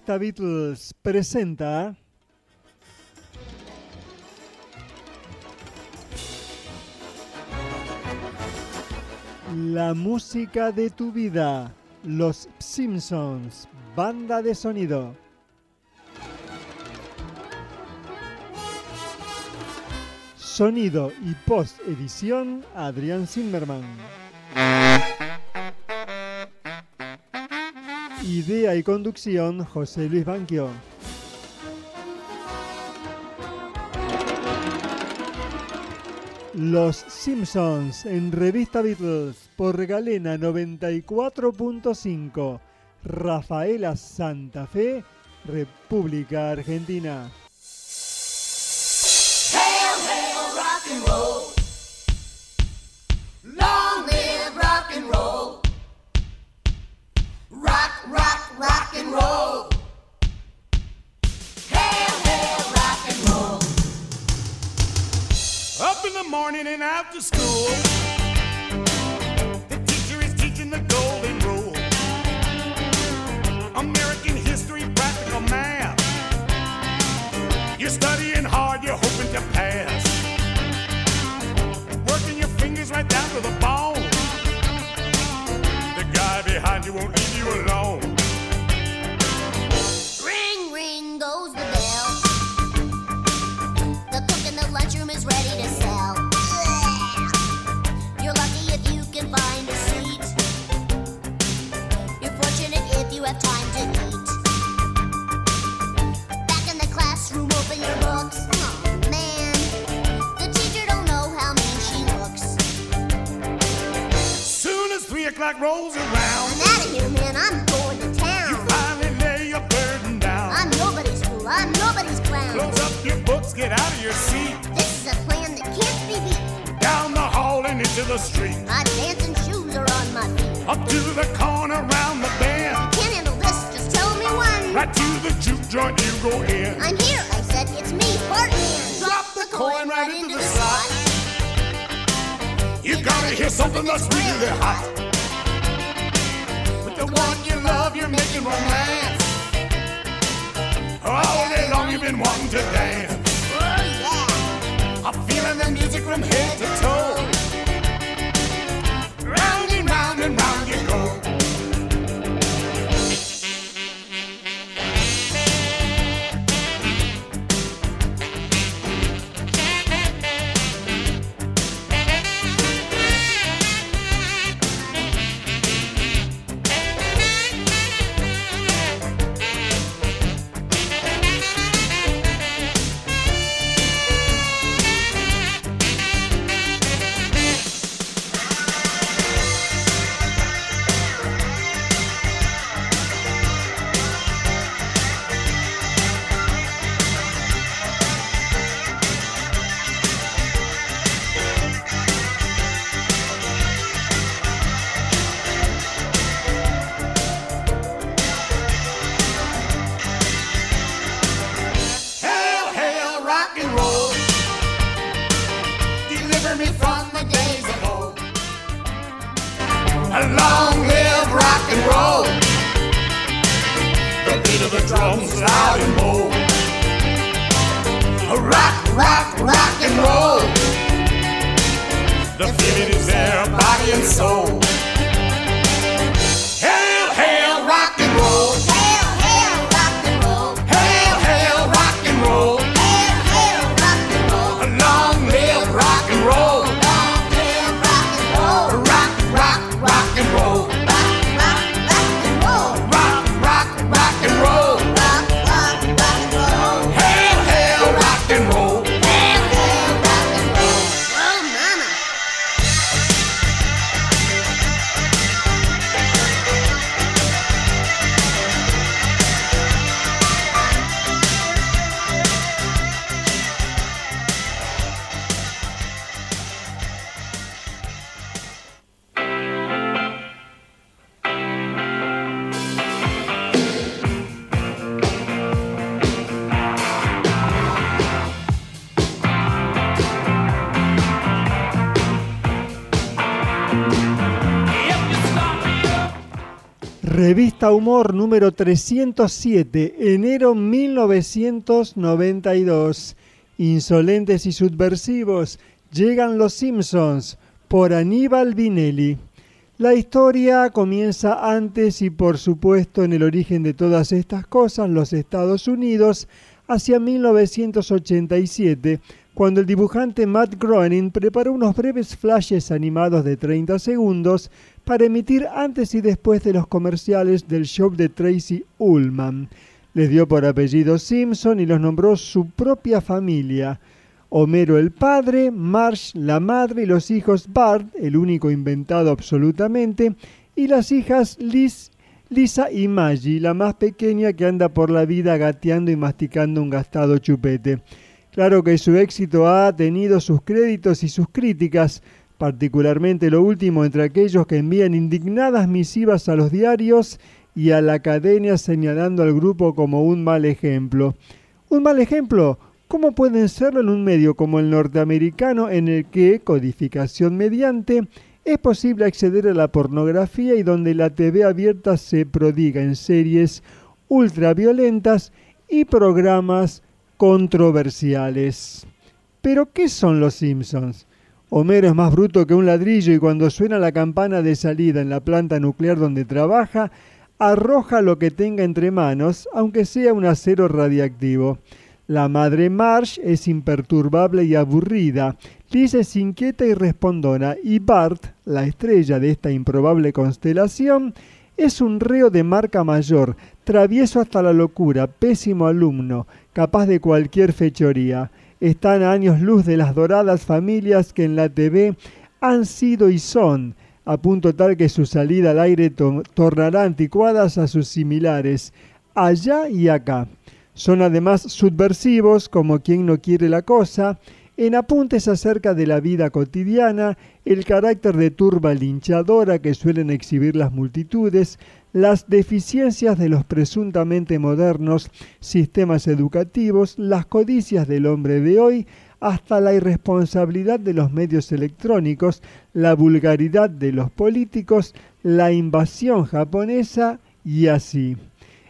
Revista Beatles presenta La música de tu vida, Los Simpsons, banda de sonido. Sonido y post edición Adrián Zimmerman. Idea y conducción José Luis Banquio. Los Simpsons en Revista Beatles por Galena 94.5, Rafaela Santa Fe, República Argentina. Hail, hail, rock and roll. Rock, rock, and roll. Rock and roll. Up in the morning and school. The teacher is teaching the golden rule. American history, practical math. You're studying Soon as three o'clock rolls around, I'm out of here, man. I'm going to town. You finally lay your burden down. I'm nobody's fool. I'm nobody's clown. Close up your books, get out of your seat. This is a plan that can't be beat. Down the hall and into the street. My dancing shoes are on my feet. Up to the corner, round the bend. You Can't handle this, just tell me when. Right to the juke joint, you go in. I'm here, I said, it's me, Bartman. Drop the coin right into the slot. You gotta hear something that's really hot. The one you love, you're making romance. All day long, you've been wanting to dance. Oh yeah. I'm feeling the music from head to toe. Round and round and round you go. Revista Humor número 307, enero 1992. Insolentes y subversivos, llegan los Simpsons por Aníbal Vinelli. La historia comienza antes y por supuesto en el origen de todas estas cosas, los Estados Unidos, hacia 1987, cuando el dibujante Matt Groening preparó unos breves flashes animados de 30 segundos para emitir antes y después de los comerciales del show de Tracy Ullman. Les dio por apellido Simpson y los nombró su propia familia. Homero el padre, Marsh la madre y los hijos Bart, el único inventado absolutamente, y las hijas Liz, Lisa y Maggie, la más pequeña que anda por la vida gateando y masticando un gastado chupete. Claro que su éxito ha tenido sus créditos y sus críticas, particularmente lo último entre aquellos que envían indignadas misivas a los diarios y a la academia señalando al grupo como un mal ejemplo. ¿Un mal ejemplo? ¿Cómo pueden serlo en un medio como el norteamericano en el que, codificación mediante, es posible acceder a la pornografía y donde la TV abierta se prodiga en series ultraviolentas y programas controversiales? Pero, ¿qué son los Simpsons? Homero es más bruto que un ladrillo y cuando suena la campana de salida en la planta nuclear donde trabaja, arroja lo que tenga entre manos, aunque sea un acero radiactivo. La madre Marsh es imperturbable y aburrida. Liz es inquieta y respondona. Y Bart, la estrella de esta improbable constelación, es un reo de marca mayor, travieso hasta la locura, pésimo alumno, capaz de cualquier fechoría. Están a años luz de las doradas familias que en la TV han sido y son, a punto tal que su salida al aire tornará anticuadas a sus similares, allá y acá. Son además subversivos, como quien no quiere la cosa, en apuntes acerca de la vida cotidiana, el carácter de turba linchadora que suelen exhibir las multitudes, las deficiencias de los presuntamente modernos sistemas educativos, las codicias del hombre de hoy, hasta la irresponsabilidad de los medios electrónicos, la vulgaridad de los políticos, la invasión japonesa y así.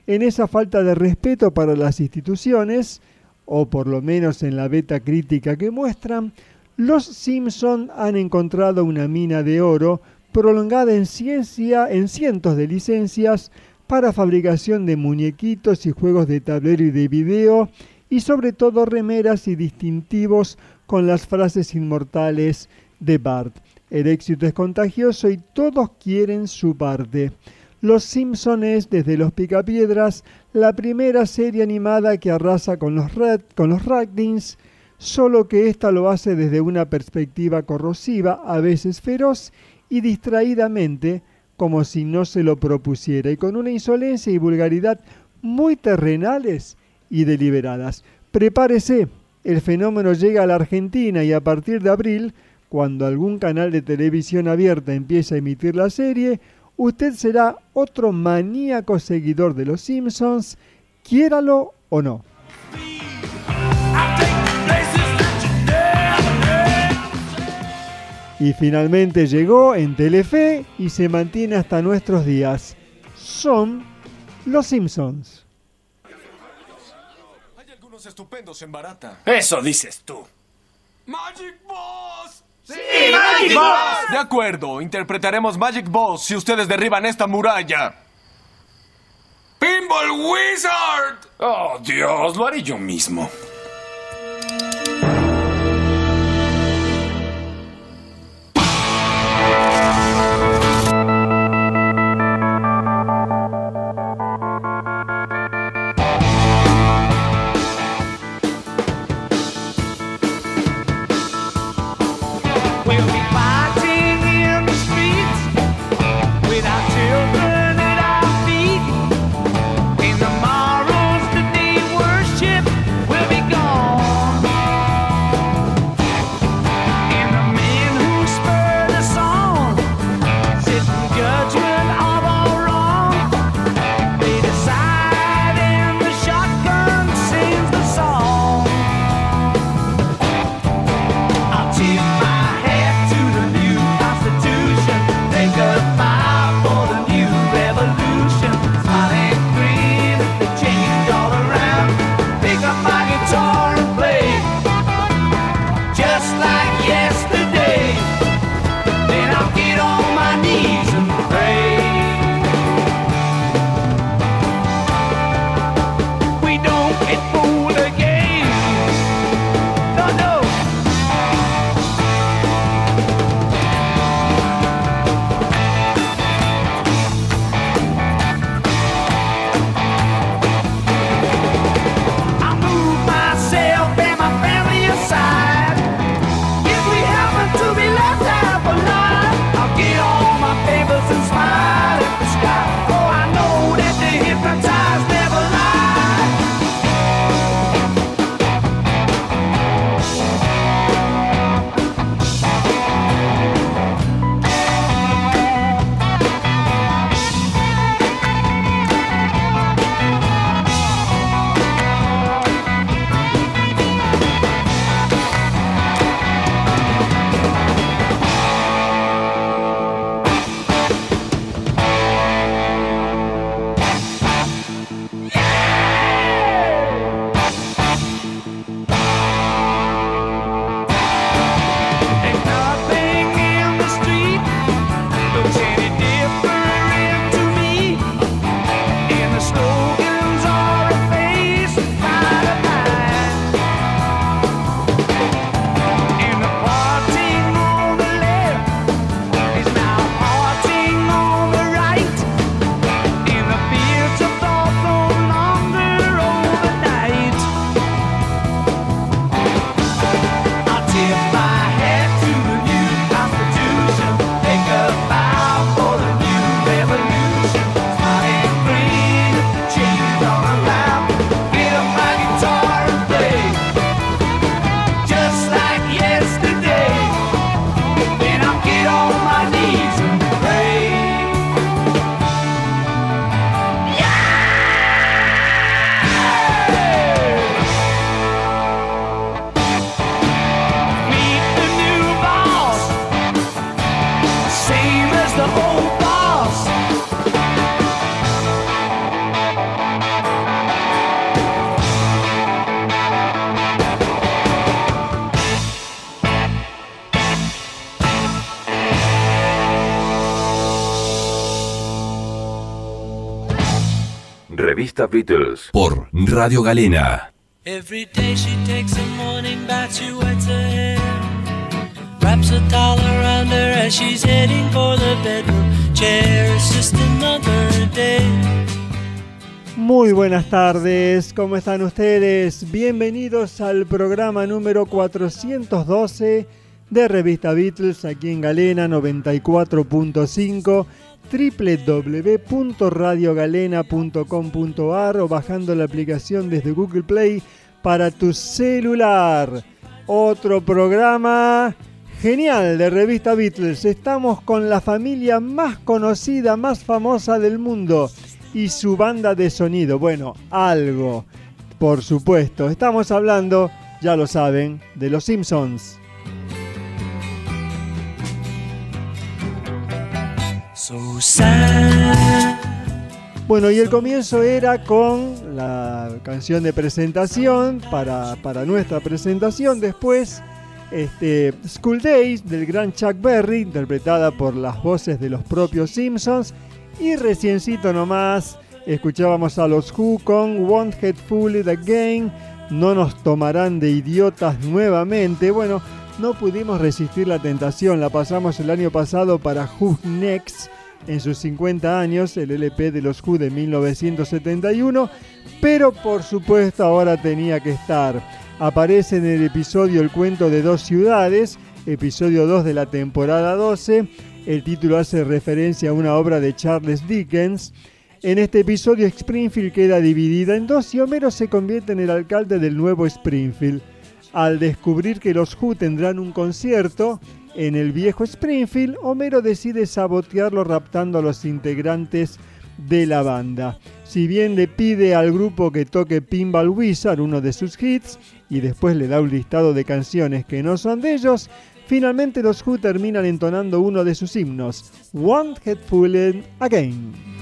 En esa falta de respeto para las instituciones, o por lo menos en la beta crítica que muestran, los Simpson han encontrado una mina de oro prolongada en ciencia en cientos de licencias para fabricación de muñequitos y juegos de tablero y de video y sobre todo remeras y distintivos con las frases inmortales de Bart. El éxito es contagioso y todos quieren su parte. Los Simpson es, desde Los Picapiedras, la primera serie animada que arrasa con los, red, con los solo que ésta lo hace desde una perspectiva corrosiva, a veces feroz y distraídamente, como si no se lo propusiera, y con una insolencia y vulgaridad muy terrenales y deliberadas. Prepárese, el fenómeno llega a la Argentina y a partir de abril, cuando algún canal de televisión abierta empieza a emitir la serie, usted será otro maníaco seguidor de los Simpsons, quiéralo o no. Y finalmente llegó en Telefe y se mantiene hasta nuestros días. Son los Simpsons. Hay algunos estupendos en barata. Eso dices tú. ¡Magic Boss! ¡Sí, Magic Boss! De acuerdo, interpretaremos Magic Boss si ustedes derriban esta muralla. ¡Pinball Wizard! Oh, Dios, lo haré yo mismo. Beatles por Radio Galena. Every day she takes a morning bath, she wets her hair. Wraps a towel around her as she's heading for the bedroom chair. It's just another day. Muy buenas tardes, ¿cómo están ustedes? Bienvenidos al programa número 412 de Revista Beatles aquí en Galena 94.5 www.radiogalena.com.ar o bajando la aplicación desde Google Play para tu celular. Otro programa genial de Revista Beatles. Estamos con la familia más conocida, más famosa del mundo y su banda de sonido. Bueno, algo, por supuesto. Estamos hablando, ya lo saben, de los Simpsons. Bueno, y el comienzo era con la canción de presentación para, para nuestra presentación. Después, este, School Days del gran Chuck Berry, interpretada por las voces de los propios Simpsons. Y reciencito nomás, escuchábamos a los Who con Won't Get Fooled Again. No nos tomarán de idiotas nuevamente. Bueno, no pudimos resistir la tentación. La pasamos el año pasado para Who Next en sus 50 años, el LP de los Who de 1971, pero por supuesto ahora tenía que estar. Aparece en el episodio El cuento de dos ciudades, episodio 2 de la temporada 12. El título hace referencia a una obra de Charles Dickens. En este episodio Springfield queda dividida en dos y Homero se convierte en el alcalde del nuevo Springfield. Al descubrir que los Who tendrán un concierto, en el viejo Springfield, Homero decide sabotearlo raptando a los integrantes de la banda. Si bien le pide al grupo que toque Pinball Wizard, uno de sus hits, y después le da un listado de canciones que no son de ellos, finalmente los Who terminan entonando uno de sus himnos, Won't Get Fooled Again.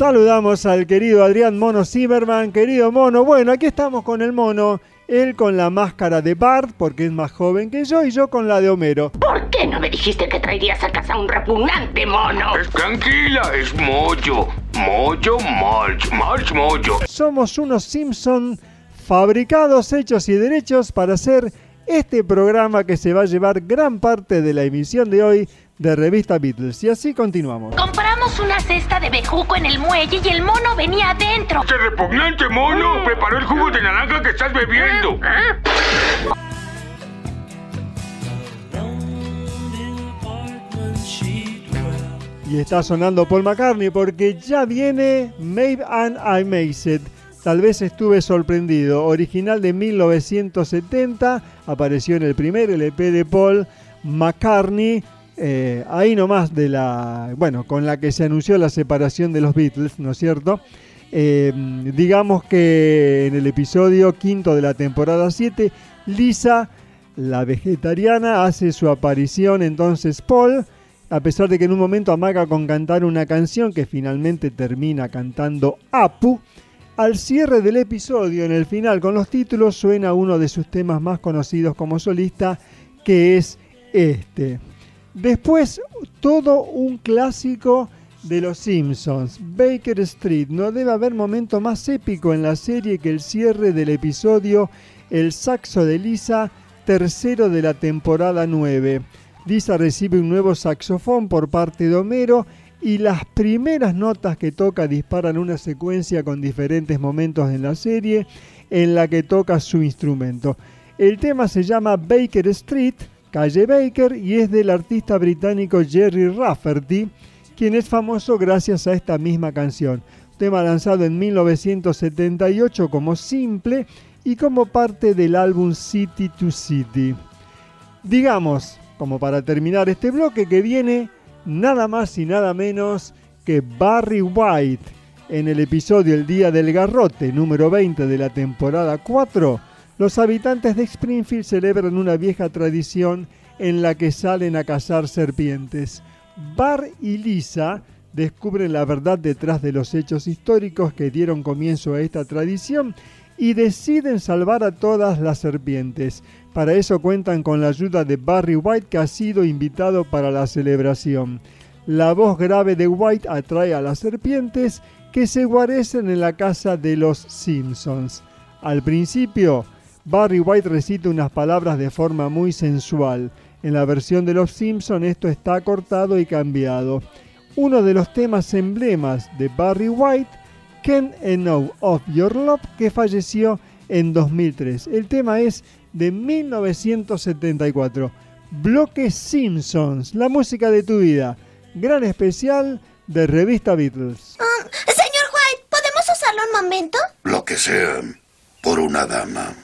Saludamos al querido Adrián Mono Zimmerman. Querido Mono, bueno, aquí estamos con el Mono. Él con la máscara de Bart, porque es más joven que yo, y yo con la de Homero. ¿Por qué no me dijiste que traerías a casa un repugnante mono? Tranquila, es Mojo. Mojo March, March Mojo. Somos unos Simpson fabricados, hechos y derechos para hacer este programa que se va a llevar gran parte de la emisión de hoy de Revista Beatles. Y así continuamos. Compramos una cesta de bejuco en el muelle y el mono venía adentro. ¡Qué repugnante mono! Preparó el jugo de naranja que estás bebiendo. Dwells. Y está sonando Paul McCartney porque ya viene Maybe and I Made It. Tal vez estuve sorprendido. Original de 1970, apareció en el primer LP de Paul McCartney. Eh, ahí nomás de la. Bueno, con la que se anunció la separación de los Beatles, ¿no es cierto? Eh, digamos que en el episodio quinto de la temporada 7, Lisa, la vegetariana, hace su aparición entonces Paul a pesar de que en un momento amaga con cantar una canción que finalmente termina cantando Apu, al cierre del episodio, en el final con los títulos, suena uno de sus temas más conocidos como solista, que es este. Después, todo un clásico de los Simpsons, Baker Street. No debe haber momento más épico en la serie que el cierre del episodio El saxo de Lisa, tercero de la temporada 9. Lisa recibe un nuevo saxofón por parte de Homero y las primeras notas que toca disparan una secuencia con diferentes momentos en la serie en la que toca su instrumento. El tema se llama Baker Street, calle Baker, y es del artista británico Jerry Rafferty, quien es famoso gracias a esta misma canción. Tema lanzado en 1978 como simple y como parte del álbum City to City. Digamos, como para terminar este bloque que viene nada más y nada menos que Barry White en el episodio El Día del Garrote número 20 de la temporada 4. Los habitantes de Springfield celebran una vieja tradición en la que salen a cazar serpientes. Bar y Lisa descubren la verdad detrás de los hechos históricos que dieron comienzo a esta tradición y deciden salvar a todas las serpientes. Para eso cuentan con la ayuda de Barry White que ha sido invitado para la celebración. La voz grave de White atrae a las serpientes que se guarecen en la casa de los Simpsons. Al principio, Barry White recita unas palabras de forma muy sensual. En la versión de Los Simpson esto está cortado y cambiado. Uno de los temas emblemas de Barry White, Can't Know of Your Love, que falleció en 2003. El tema es de 1974. Bloque Simpsons, la música de tu vida. Gran especial de Revista Beatles. Um, señor White, ¿podemos usarlo un momento? Lo que sea, por una dama.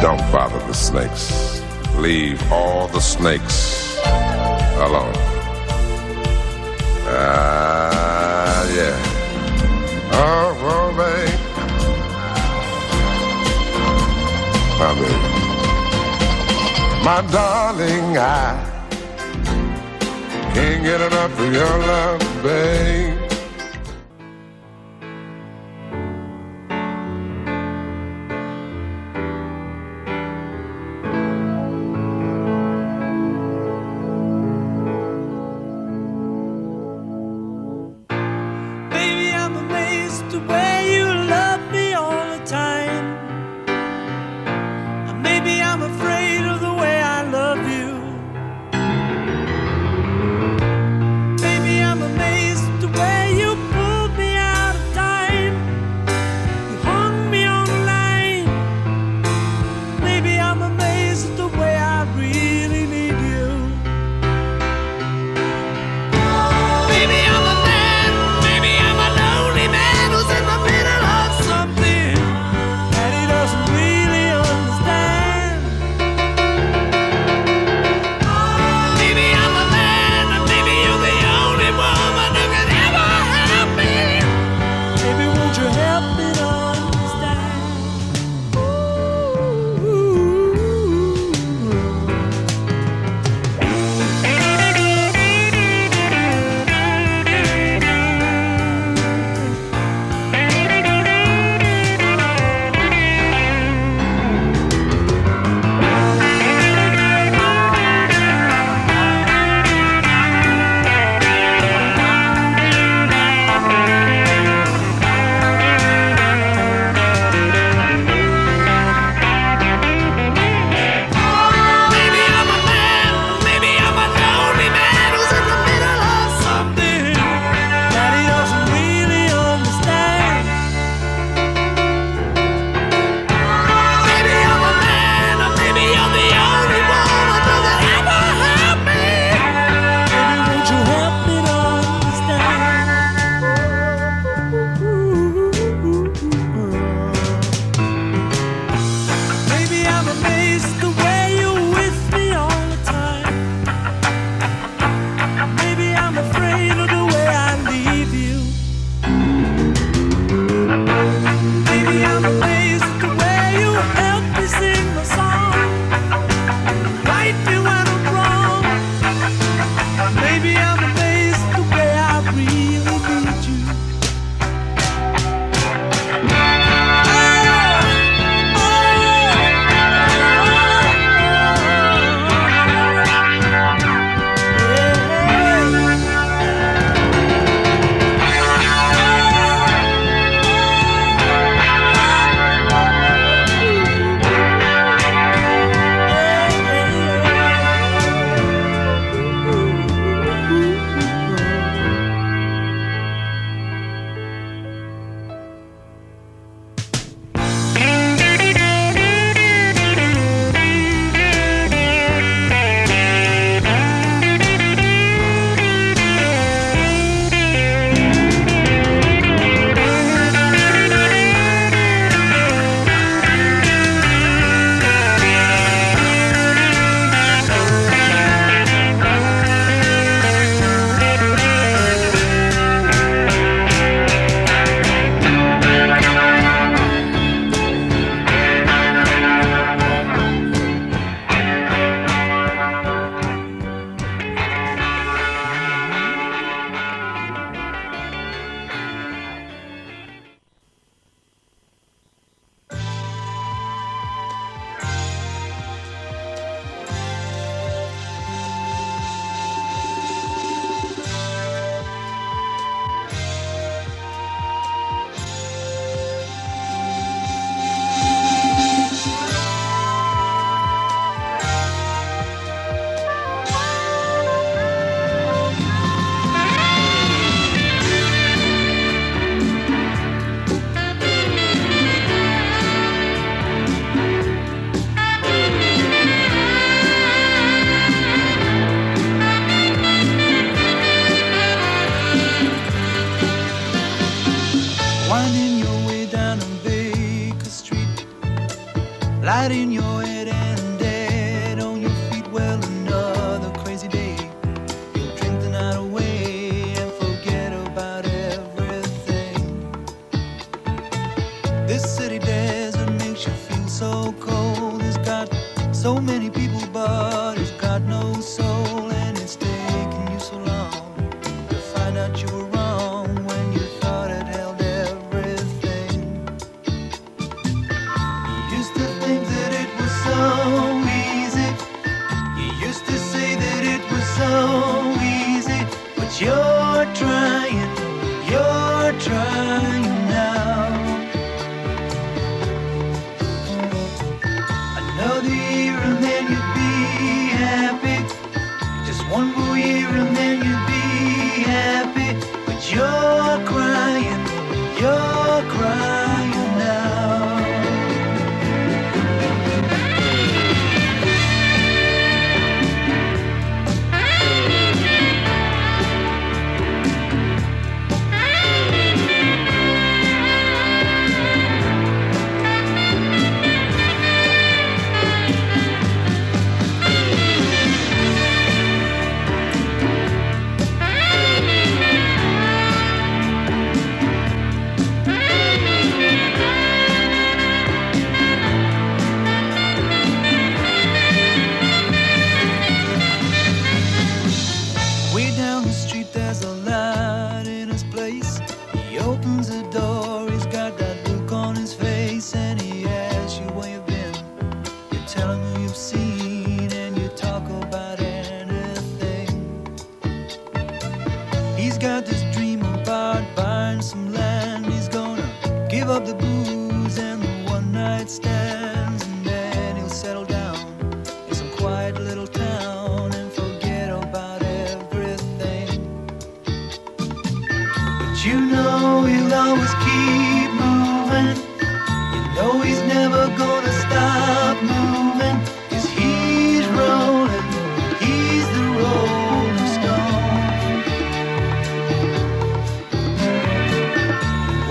Don't bother the snakes. Leave all the snakes alone. Ah, yeah. Oh, oh, babe. My baby. My darling, I can't get enough of your love, babe.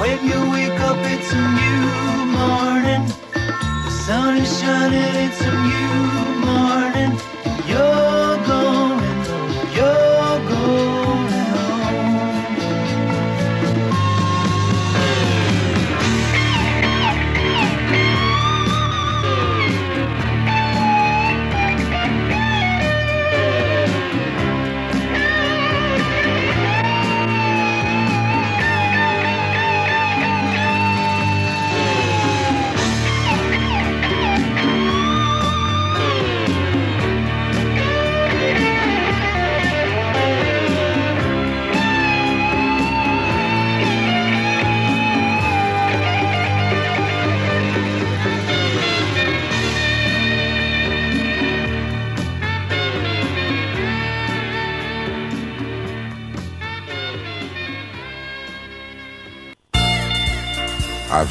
When you wake up, it's a new morning. The sun is shining, it's a new morning. You're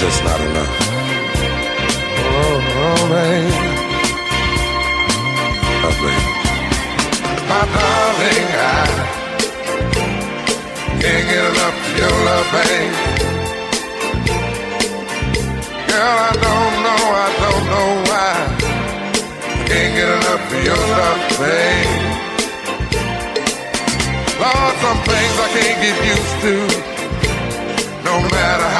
Just not enough. Oh, oh baby. Oh, baby. My darling, I can't get enough of your love, babe. Girl, I don't know, I don't know why. I can't get enough of your love, babe. Lord, some things I can't get used to, no matter how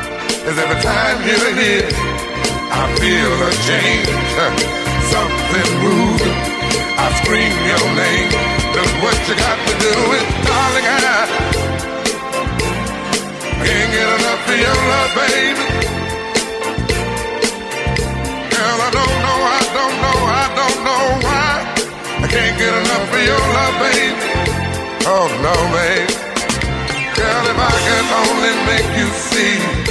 is every time you're here, I feel a change, something moving. I scream your name. Just what you got to do is, darling, I can't get enough of your love, baby. Girl, I don't know, I don't know, I don't know why. I can't get enough of your love, baby. Oh no, baby. Girl, if I could only make you see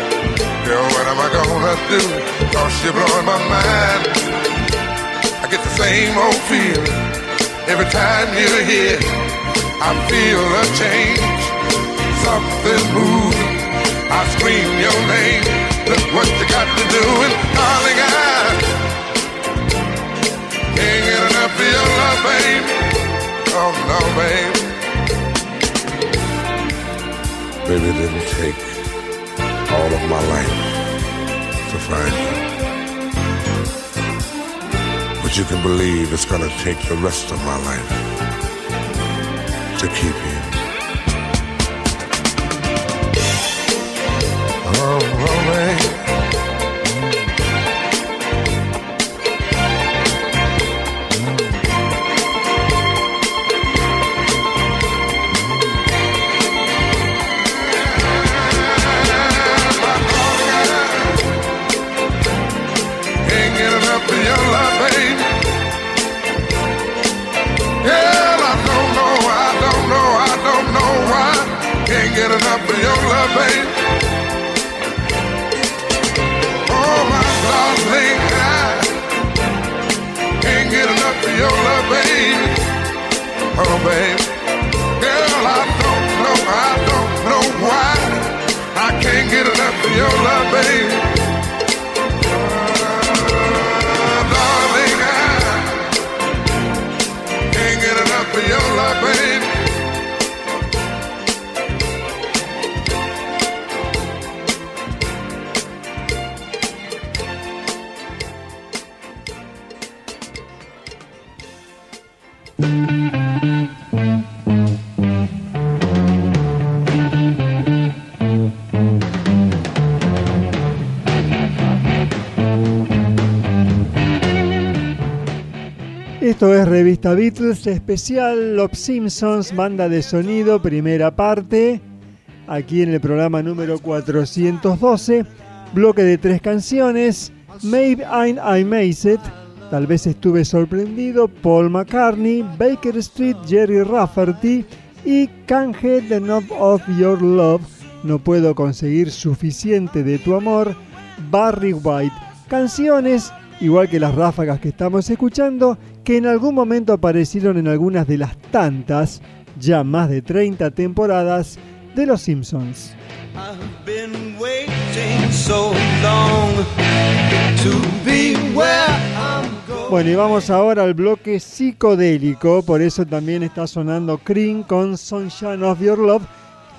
Girl, what am I gonna do? Cause you're blowing my mind. I get the same old feeling every time you're here. I feel a change, something moving. I scream your name. Look what you got to do, and darling, I can't get enough of your love, babe. Oh no, babe. Baby, didn't take all of my life to find you. But you can believe it's gonna take the rest of my life to keep you. Oh, Oh, babe. Girl, I don't know, I don't know why. I can't get enough of your love, babe. Esto es Revista Beatles especial Los Simpsons, banda de sonido, primera parte. Aquí en el programa número 412, bloque de tres canciones. Maybe I Made tal vez estuve sorprendido. Paul McCartney, Baker Street, Jerry Rafferty y Can't Get Enough of Your Love. No puedo conseguir suficiente de tu amor. Barry White. Canciones, igual que las ráfagas que estamos escuchando, que en algún momento aparecieron en algunas de las tantas, ya más de 30 temporadas, de Los Simpsons. Bueno, y vamos ahora al bloque psicodélico, por eso también está sonando Cream con Sunshine of Your Love,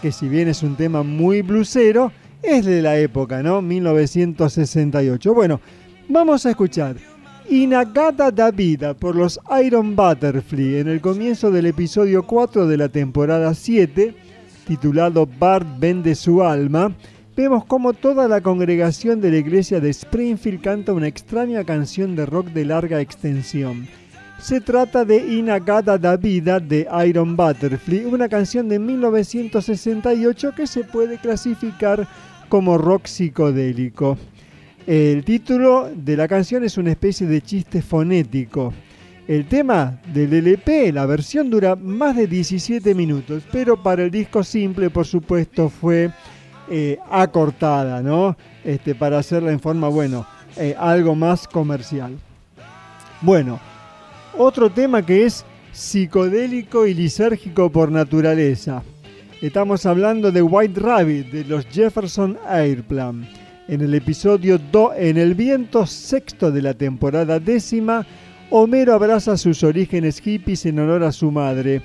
que si bien es un tema muy blusero, es de la época, ¿no? 1968. Bueno, vamos a escuchar Inagata da Vida por los Iron Butterfly en el comienzo del episodio 4 de la temporada 7, titulado Bart vende su alma. Vemos como toda la congregación de la iglesia de Springfield canta una extraña canción de rock de larga extensión. Se trata de Inagata da Vida de Iron Butterfly, una canción de 1968 que se puede clasificar como rock psicodélico. El título de la canción es una especie de chiste fonético. El tema del LP, la versión dura más de 17 minutos, pero para el disco simple, por supuesto, fue eh, acortada, ¿no? Este, para hacerla en forma, bueno, eh, algo más comercial. Bueno, otro tema que es psicodélico y lisérgico por naturaleza. Estamos hablando de White Rabbit de los Jefferson Airplane. En el episodio 2, en el viento sexto de la temporada décima, Homero abraza sus orígenes hippies en honor a su madre.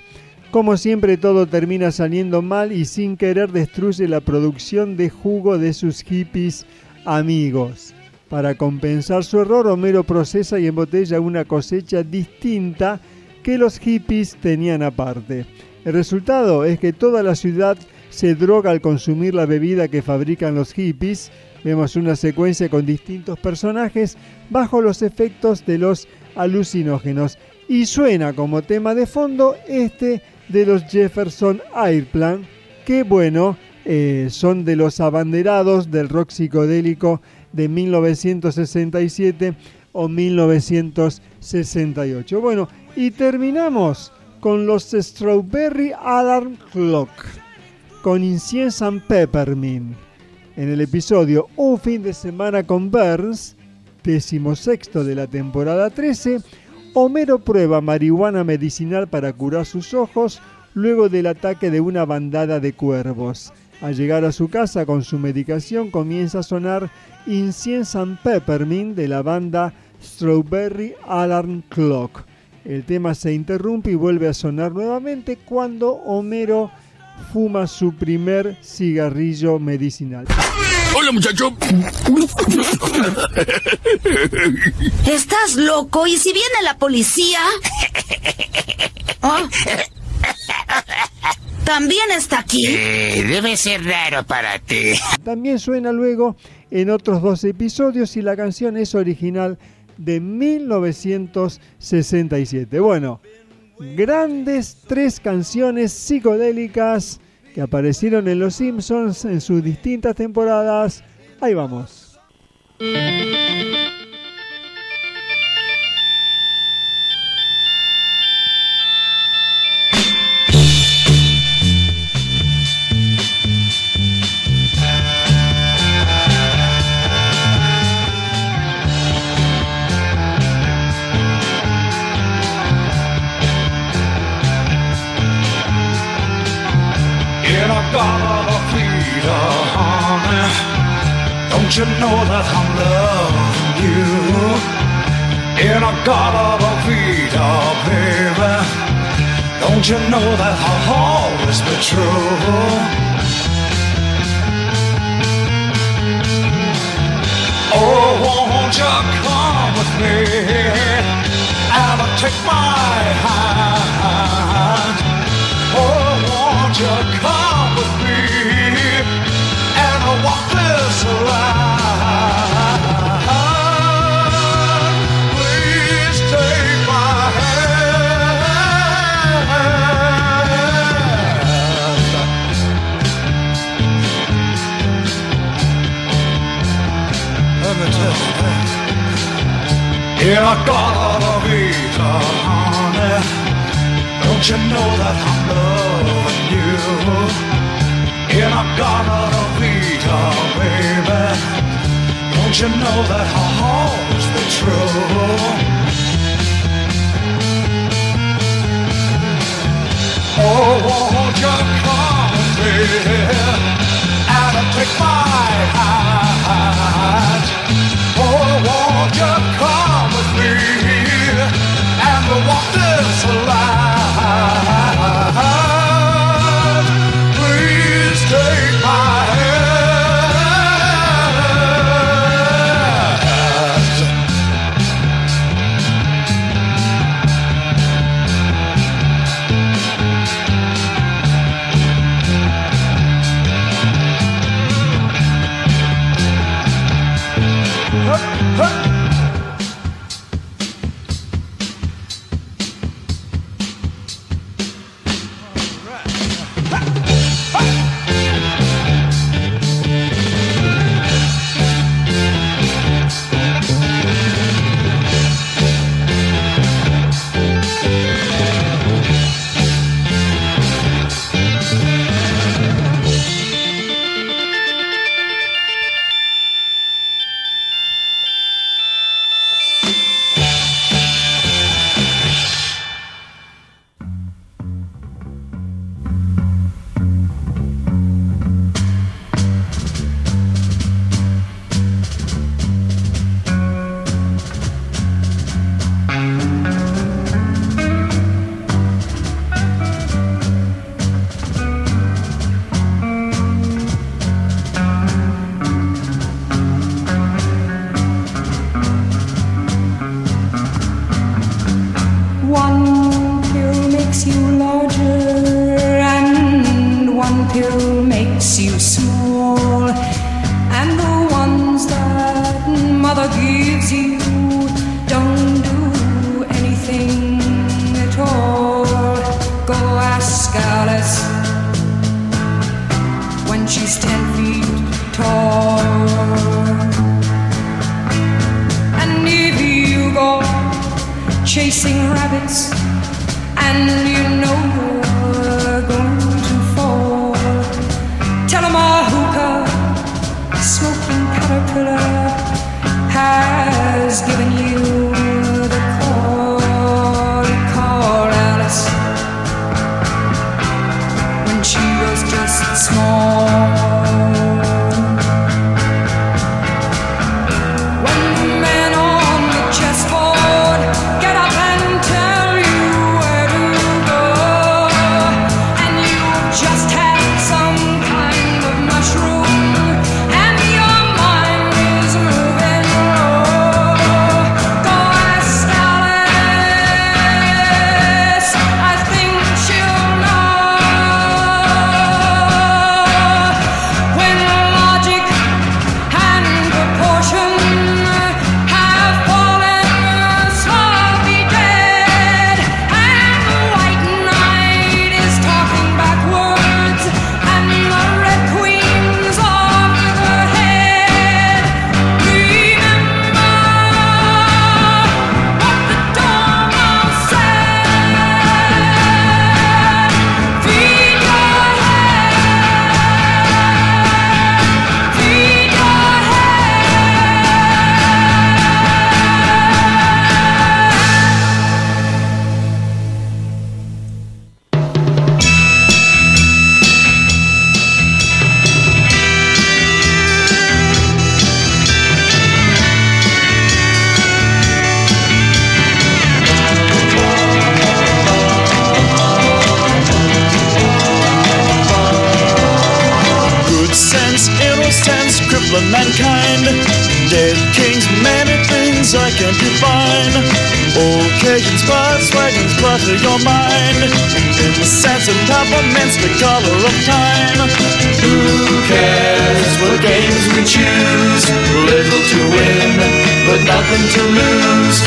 Como siempre todo termina saliendo mal y sin querer destruye la producción de jugo de sus hippies amigos. Para compensar su error, Homero procesa y embotella una cosecha distinta que los hippies tenían aparte. El resultado es que toda la ciudad se droga al consumir la bebida que fabrican los hippies. Vemos una secuencia con distintos personajes bajo los efectos de los alucinógenos. Y suena como tema de fondo este de los Jefferson Airplane, que bueno, eh, son de los abanderados del rock psicodélico de 1967 o 1968. Bueno, y terminamos con los Strawberry Alarm Clock, con Incienso and Peppermint. En el episodio Un fin de semana con Burns, decimosexto de la temporada 13, Homero prueba marihuana medicinal para curar sus ojos luego del ataque de una bandada de cuervos. Al llegar a su casa con su medicación comienza a sonar Incienso and Peppermint de la banda Strawberry Alarm Clock. El tema se interrumpe y vuelve a sonar nuevamente cuando Homero fuma su primer cigarrillo medicinal. Hola, muchacho. ¿Estás loco? ¿Y si viene la policía? ¿Ah? ¿También está aquí? Eh, debe ser raro para ti. También suena luego en otros dos episodios y la canción es original de 1967. Bueno, grandes tres canciones psicodélicas que aparecieron en Los Simpsons en sus distintas temporadas. Ahí vamos. Don't you know that I'm loving you? In a garden of Peter, baby, don't you know that I'll always be true? Oh, won't you come with me and take my hand? Oh, won't you come with me and walk Yeah, I gotta be honey. Don't you know that I'm loving you? In a garden of Eden, baby. Don't you know that I'll always be true? Oh, won't you come me and take my hand? Oh, won't you come with me and walk this line? Occasions, buzz, wagons, clutter your mind. In the sense of peppermints, the color of time. Who cares what games we choose? Little to win, but nothing to lose.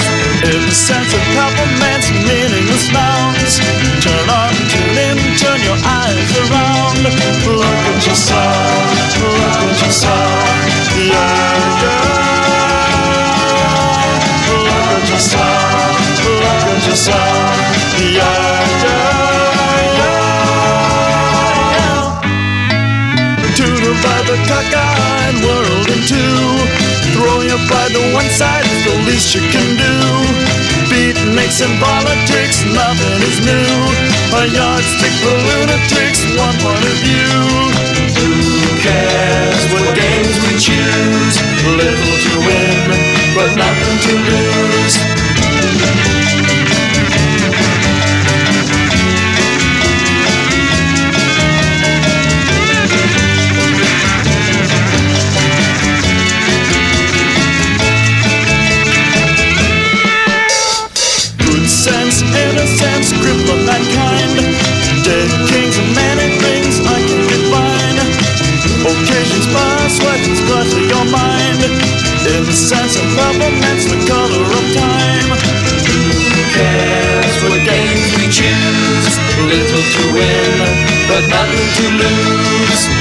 In the sense of peppermints, meaningless nouns. Turn on, tune in, turn your eyes around. Look at yourself, look at yourself. Yeah, yeah. At yourself. Yeah, divide the world two. Throw your pride to one side is the least you can do. Beatniks and politics, nothing is new. A yardstick for lunatics, one point of view. Who cares what games we choose? Little to win, but nothing to lose. Legends clutter your mind. In the sense of peppermints, the color of time. Who cares what games we choose? Little to win, but nothing to lose.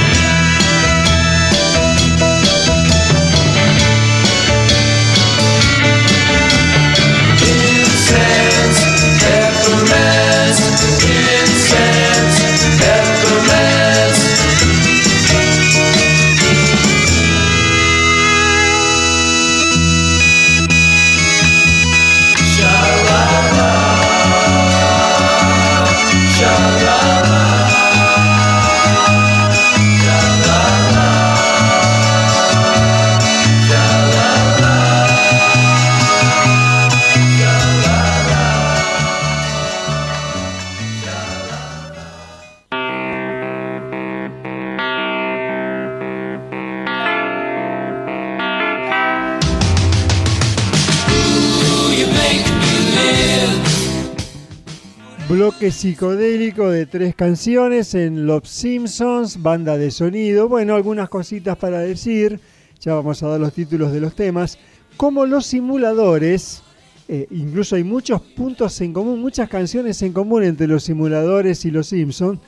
Bloque psicodélico de tres canciones en Los Simpsons, banda de sonido. Bueno, algunas cositas para decir. Ya vamos a dar los títulos de los temas. Como los simuladores, Eh, incluso hay muchos puntos en común, muchas canciones en común entre los simuladores y los Simpsons.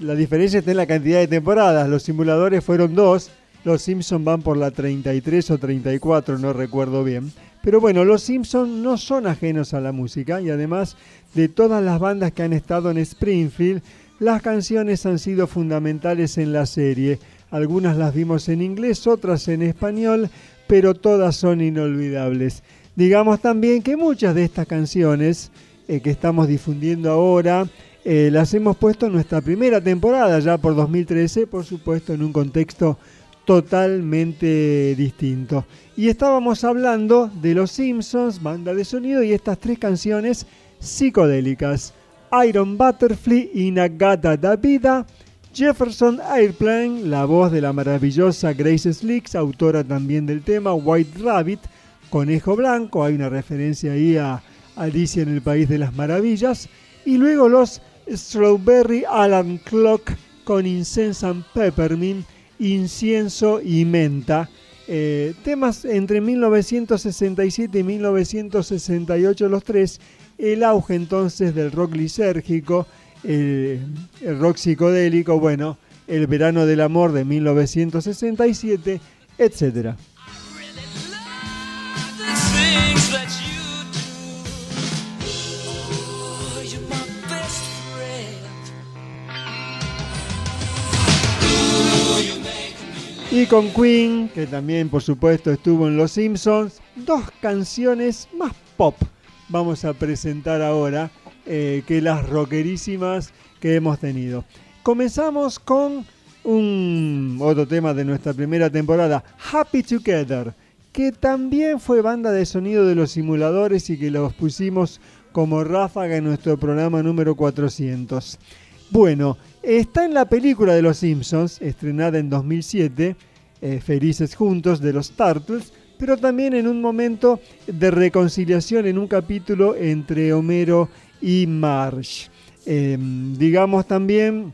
La diferencia está en la cantidad de temporadas. Los simuladores fueron dos, los Simpsons van por la 33 o 34, no recuerdo bien. Pero bueno, los Simpsons no son ajenos a la música y además de todas las bandas que han estado en Springfield, las canciones han sido fundamentales en la serie. Algunas las vimos en inglés, otras en español, pero todas son inolvidables. Digamos también que muchas de estas canciones eh, que estamos difundiendo ahora eh, las hemos puesto en nuestra primera temporada, ya por 2013, por supuesto, en un contexto totalmente distinto. Y estábamos hablando de Los Simpsons, banda de sonido, y estas tres canciones psicodélicas. Iron Butterfly, Inagata da Vida, Jefferson Airplane, la voz de la maravillosa Grace Slicks, autora también del tema White Rabbit, Conejo Blanco, hay una referencia ahí a Alicia en el País de las Maravillas, y luego los Strawberry Alarm Clock con Incense and Peppermint, Incienso y Menta. Eh, temas entre 1967 y 1968 los tres, el auge entonces del rock lisérgico, el, el rock psicodélico, bueno, el verano del amor de 1967, etcétera. things that you do. Oh, you're my best friend. Y con Queen, que también por supuesto estuvo en Los Simpsons, dos canciones más pop vamos a presentar ahora eh, que las rockerísimas que hemos tenido. Comenzamos con un otro tema de nuestra primera temporada, Happy Together, que también fue banda de sonido de los simuladores y que los pusimos como ráfaga en nuestro programa número 400. Bueno, está en la película de Los Simpsons, estrenada en 2007, eh, Felices Juntos, de los Turtles, pero también en un momento de reconciliación en un capítulo entre Homero y Marge. Eh, digamos también,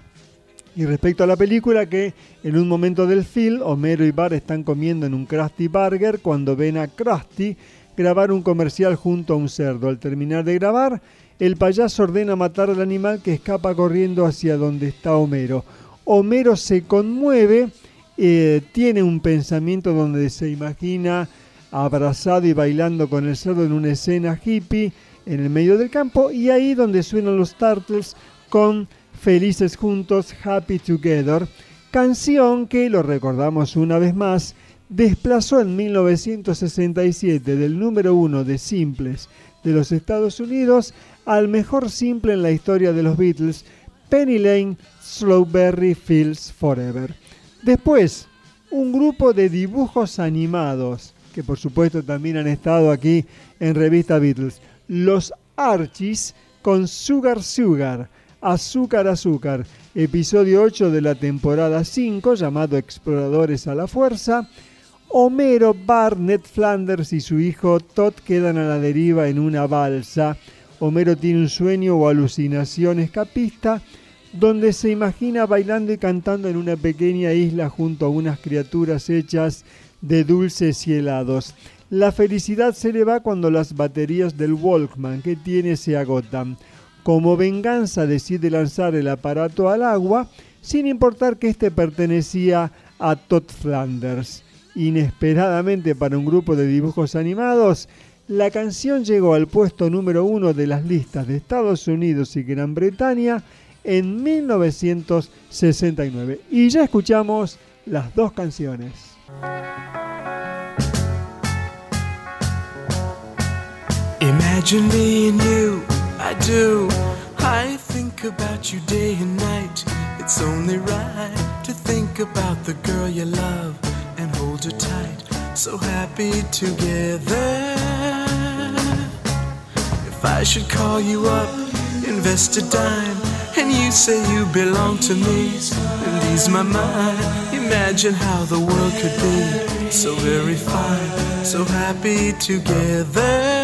y respecto a la película, que en un momento del film, Homero y Bart están comiendo en un Krusty Burger cuando ven a Krusty grabar un comercial junto a un cerdo. Al terminar de grabar, el payaso ordena matar al animal que escapa corriendo hacia donde está Homero. Homero se conmueve, eh, tiene un pensamiento donde se imagina abrazado y bailando con el cerdo en una escena hippie en el medio del campo y ahí donde suenan los Turtles con Felices Juntos, Happy Together, canción que, lo recordamos una vez más, desplazó en 1967 del número uno de simples de los Estados Unidos al mejor simple en la historia de los Beatles, Penny Lane, Slowberry Fields Forever. Después, un grupo de dibujos animados, que por supuesto también han estado aquí en Revista Beatles, los Archies con Sugar Sugar, Azúcar Azúcar, episodio 8 de la temporada 5 llamado Exploradores a la Fuerza. Homero, Barnett, Flanders y su hijo Todd quedan a la deriva en una balsa. Homero tiene un sueño o alucinación escapista donde se imagina bailando y cantando en una pequeña isla junto a unas criaturas hechas de dulces y helados. La felicidad se le va cuando las baterías del Walkman que tiene se agotan. Como venganza decide lanzar el aparato al agua, sin importar que éste pertenecía a Todd Flanders. Inesperadamente para un grupo de dibujos animados, la canción llegó al puesto número uno de las listas de Estados Unidos y Gran Bretaña en 1969. Y ya escuchamos las dos canciones. Imagine me and you, I do. I think about you day and night. It's only right to think about the girl you love and hold her tight. So happy together. If I should call you up, invest a dime, and you say you belong to me, and ease my mind. Imagine how the world could be so very fine, so happy together.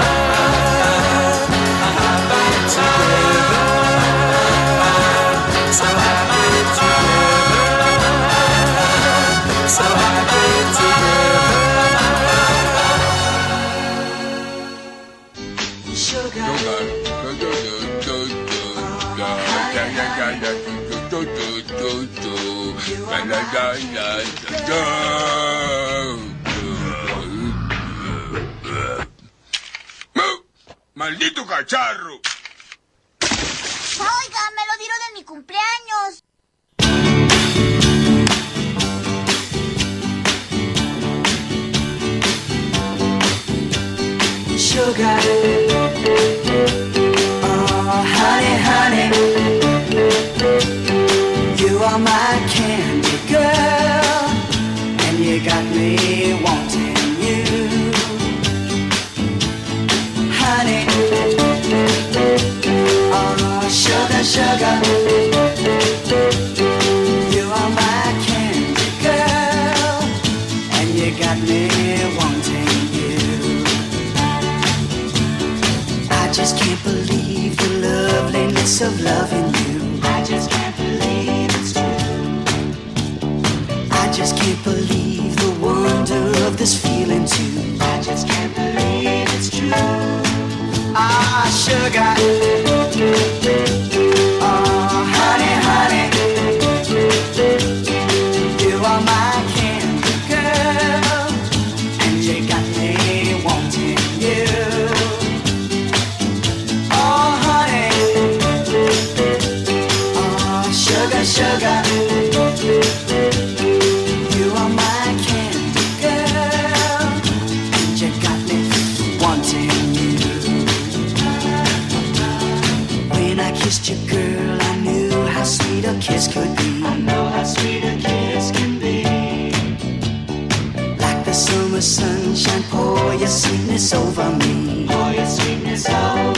¡Maldito cacharro! Oiga, me lo dieron en mi cumpleaños. Sugar. Oh, honey, honey. You are my sugar, sugar. You are my candy girl. And you got me wanting you. I just can't believe the loveliness of loving you. I just can't believe it's true. I just can't believe the wonder of this feeling too. I just can't believe it's true. Ah, sugar. Thank you. I kissed you, girl, I knew how sweet a kiss could be. I know how sweet a kiss can be. Like the summer sunshine, pour your sweetness over me. Pour your sweetness over me.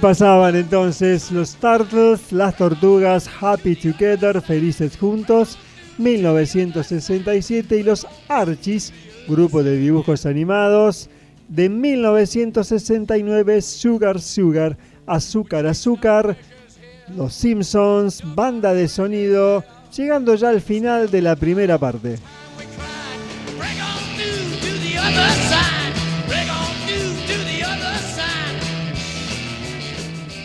Pasaban entonces los Turtles, las Tortugas, Happy Together, Felices Juntos, 1967 y los Archies, grupo de dibujos animados, de 1969 Sugar Sugar, Azúcar Azúcar, Los Simpsons, banda de sonido, llegando ya al final de la primera parte.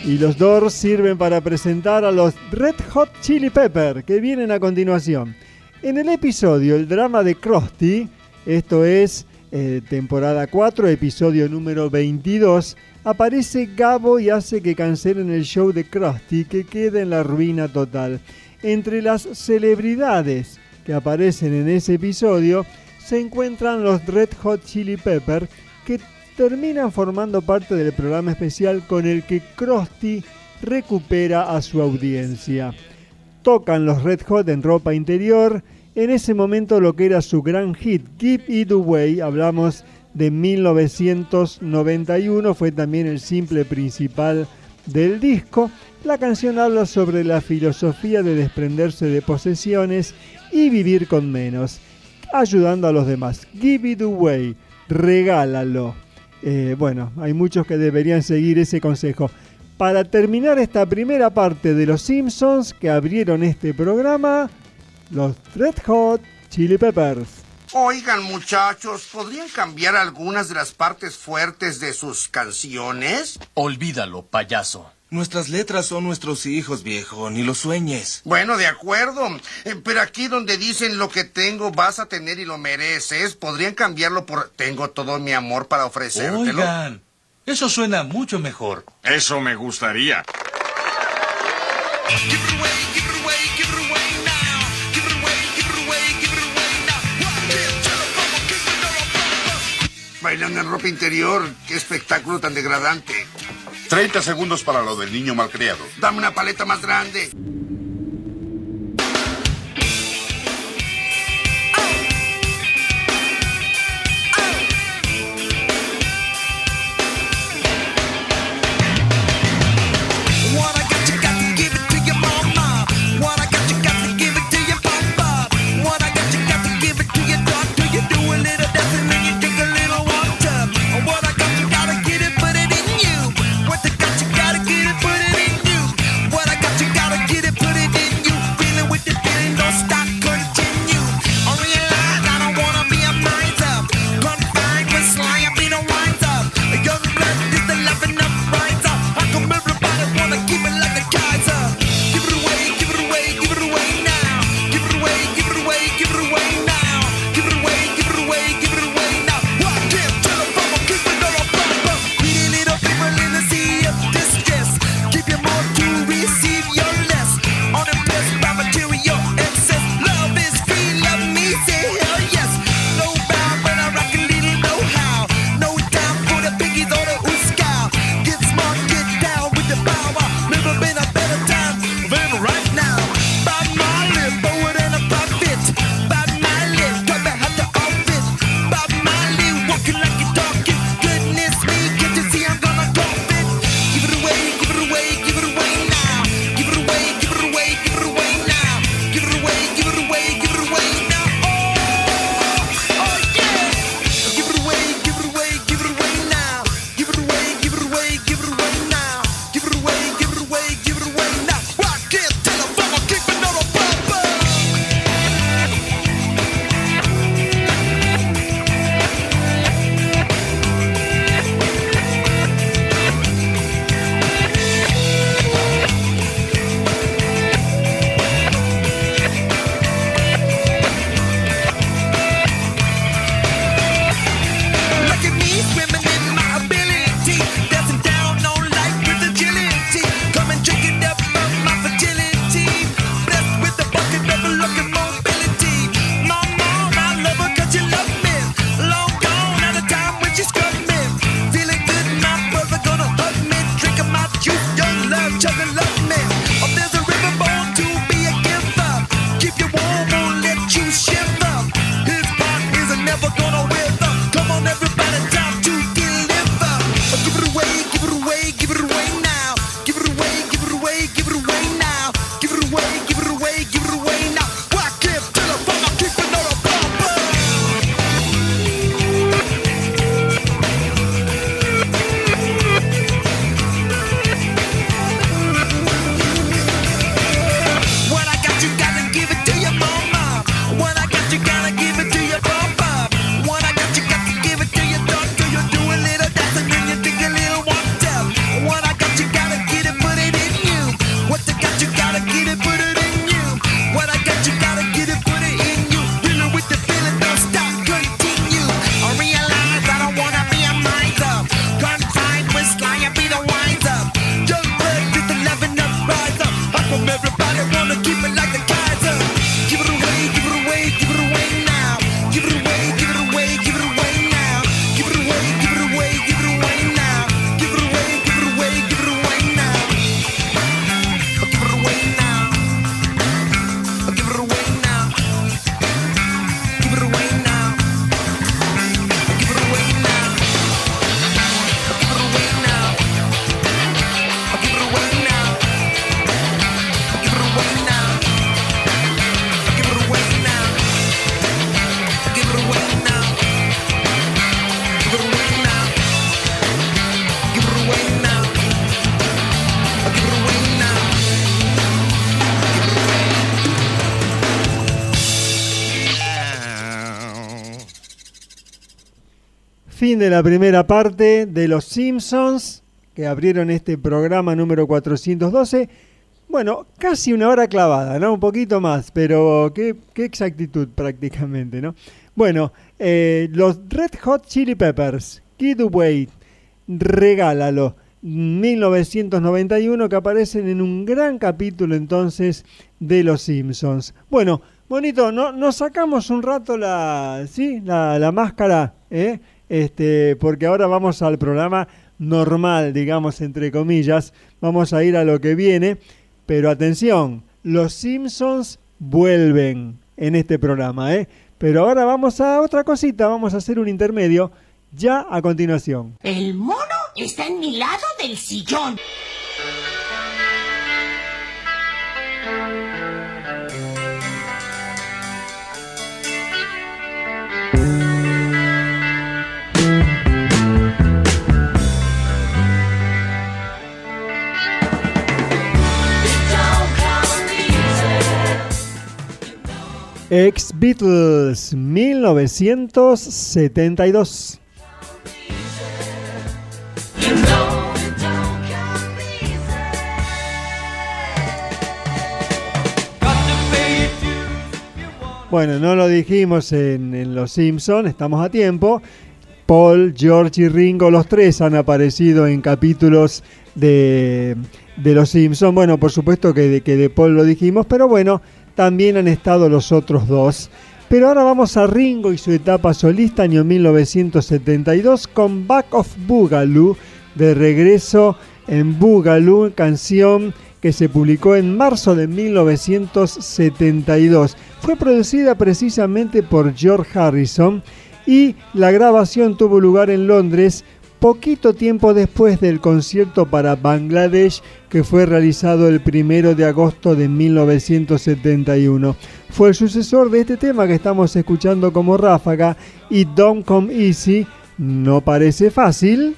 Y los Doors sirven para presentar a los Red Hot Chili Pepper, que vienen a continuación. En el episodio El drama de Krusty, esto es eh, temporada 4, episodio número 22, aparece Gabo y hace que cancelen el show de Krusty, que queda en la ruina total. Entre las celebridades que aparecen en ese episodio se encuentran los Red Hot Chili Pepper, que terminan formando parte del programa especial con el que Krusty recupera a su audiencia. Tocan los Red Hot en ropa interior, en ese momento lo que era su gran hit, Give It Away, hablamos de 1991, fue también el simple principal del disco. La canción habla sobre la filosofía de desprenderse de posesiones y vivir con menos, ayudando a los demás. Give it away, regálalo. Eh, bueno, hay muchos que deberían seguir ese consejo. Para terminar esta primera parte de Los Simpsons que abrieron este programa, los Red Hot Chili Peppers. Oigan muchachos, ¿podrían cambiar algunas de las partes fuertes de sus canciones? Olvídalo, payaso. Nuestras letras son nuestros hijos, viejo, ni lo sueñes. Bueno, de acuerdo, eh, pero aquí donde dicen lo que tengo vas a tener y lo mereces, ¿podrían cambiarlo por tengo todo mi amor para ofrecértelo? Oigan, eso suena mucho mejor. Eso me gustaría. Bailando en ropa interior, qué espectáculo tan degradante. 30 segundos para lo del niño malcriado. Dame una paleta más grande. Fin de la primera parte de Los Simpsons, que abrieron este programa número 412. Bueno, casi una hora clavada, ¿no? Un poquito más, pero qué, qué exactitud prácticamente, ¿no? Bueno, eh, los Red Hot Chili Peppers, Kid Away, Regálalo, 1991, que aparecen en un gran capítulo entonces de Los Simpsons. Bueno, bonito, ¿no? nos sacamos un rato la, ¿sí? la, la máscara, ¿eh? Este, porque ahora vamos al programa normal, digamos, entre comillas. Vamos a ir a lo que viene, pero atención, Los Simpsons vuelven en este programa, ¿eh? Pero ahora vamos a otra cosita, vamos a hacer un intermedio ya a continuación. El mono está en mi lado del sillón. Ex Beatles 1972. Bueno, no lo dijimos en, Los Simpson, estamos a tiempo. Paul, George y Ringo, los tres han aparecido en capítulos de, de Los Simpson. Bueno, por supuesto que de, que de Paul lo dijimos, pero bueno, también han estado los otros dos. Pero ahora vamos a Ringo y su etapa solista, año 1972, con Back of Boogaloo, de regreso en Boogaloo, canción que se publicó en marzo de 1972. Fue producida precisamente por George Harrison y la grabación tuvo lugar en Londres poquito tiempo después del concierto para Bangladesh que fue realizado el primero de agosto de 1971. Fue el sucesor de este tema que estamos escuchando como ráfaga y Don't Come Easy no parece fácil.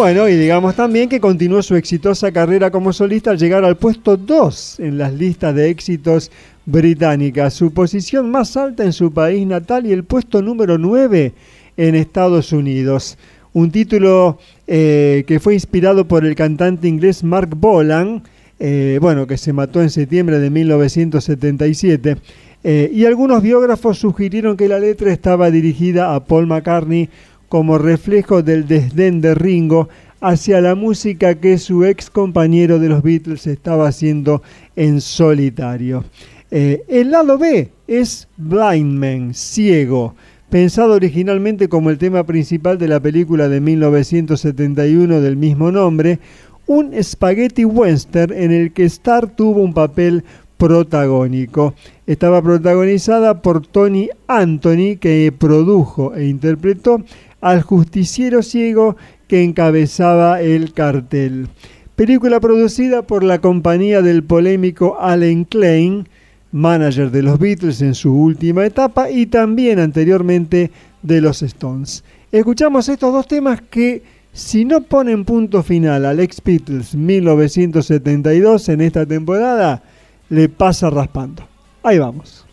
Bueno, y digamos también que continuó su exitosa carrera como solista al llegar al puesto 2 en las listas de éxitos británicas, su posición más alta en su país natal y el puesto número 9 en Estados Unidos. Un título eh, que fue inspirado por el cantante inglés Mark Bolan, eh, bueno, que se mató en septiembre de 1977. Eh, y algunos biógrafos sugirieron que la letra estaba dirigida a Paul McCartney como reflejo del desdén de Ringo hacia la música que su ex compañero de los Beatles estaba haciendo en solitario. Eh, el lado B es Blind Man, ciego, pensado originalmente como el tema principal de la película de 1971 del mismo nombre, un spaghetti western en el que Star tuvo un papel protagónico. Estaba protagonizada por Tony Anthony, que produjo e interpretó al justiciero ciego que encabezaba el cartel. Película producida por la compañía del polémico Allen Klein, manager de los Beatles en su última etapa y también anteriormente de los Stones. Escuchamos estos dos temas que si no ponen punto final al ex Beatles 1972 en esta temporada, le pasa raspando. Ahí vamos.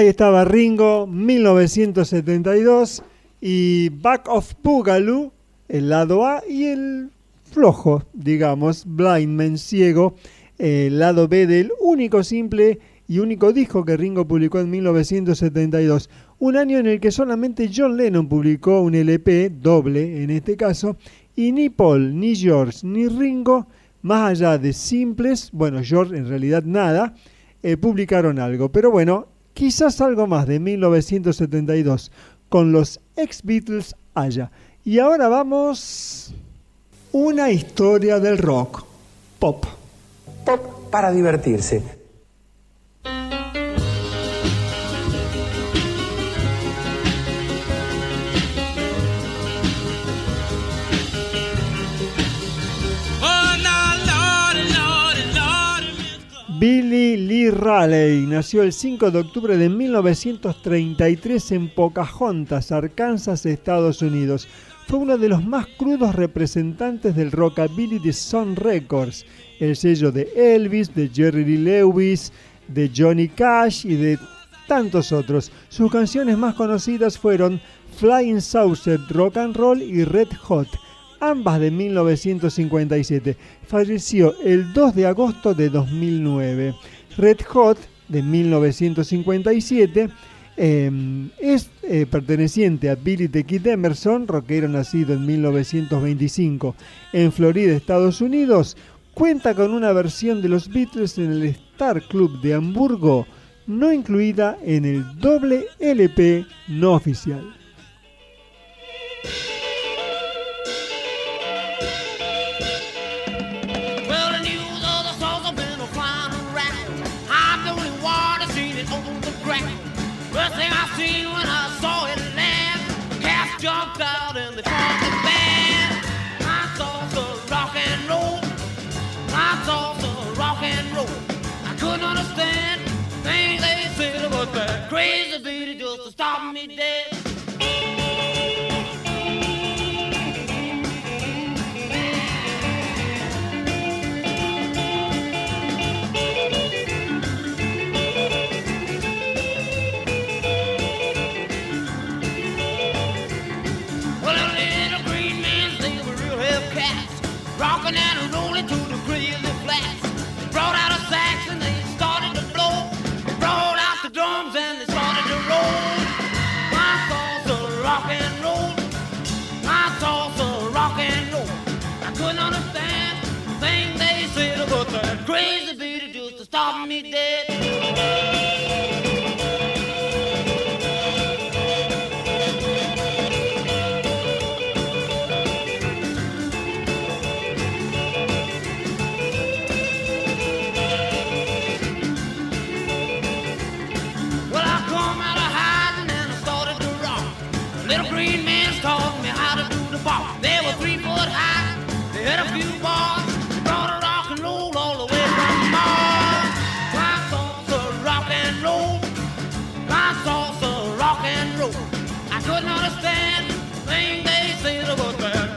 Ahí estaba Ringo, 1972, y Back of Boogaloo, el lado A, y el flojo, digamos, Blind Man Ciego, el lado B del único simple y único disco que Ringo publicó en 1972. Un año en el que solamente John Lennon publicó un LP, doble en este caso, y ni Paul, ni George, ni Ringo, más allá de simples, bueno, George en realidad nada, eh, publicaron algo. Pero bueno, quizás algo más de 1972 con los ex Beatles haya. Y ahora vamos una historia del rock pop. Pop para divertirse. Billy Lee Raleigh nació el 5 de octubre de 1933 en Pocahontas, Arkansas, Estados Unidos. Fue uno de los más crudos representantes del rockabilly de Sun Records, el sello de Elvis, de Jerry Lee Lewis, de Johnny Cash y de tantos otros. Sus canciones más conocidas fueron Flying Saucer, Rock and Roll y Red Hot, ambas de 1957. Falleció el 2 de agosto de 2009. Red Hot, de 1957, eh, es eh, perteneciente a Billy the Kid Emerson, rockero nacido en 1925 en Florida, Estados Unidos. Cuenta con una versión de los Beatles en el Star Club de Hamburgo, no incluida en el doble LP no oficial.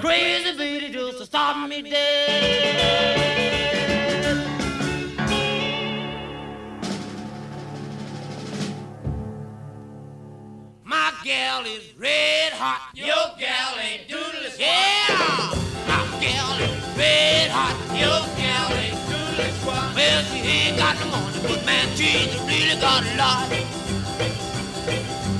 crazy baby just to stop me dead. My gal is red hot. Your gal ain't doodless. Yeah, my gal is red hot. Your gal ain't doodless. Well, she ain't got no money, but man, she's really got a lot.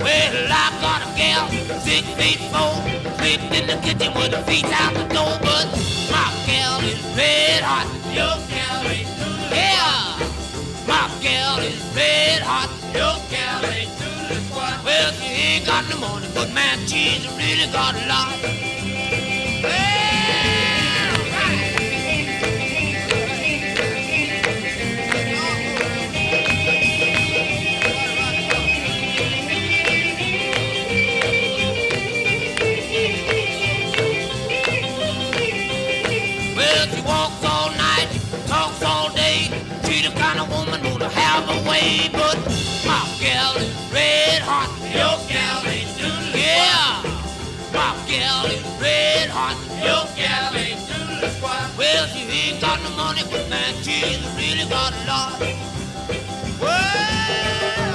Well, I got a gal, six feet four, slept in the kitchen with her feet out the door, but my gal is red hot. Your gal ain't doodly Yeah, my gal is red hot. Your gal ain't squat. Well, she ain't got no money, but man, she's really got a lot. Have way, but my gal is red hot. Your gal ain't doodly Yeah, my gal is red hot. Your gal ain't doodly squat. Well, she ain't got no money, but man, she's really got a lot. Well,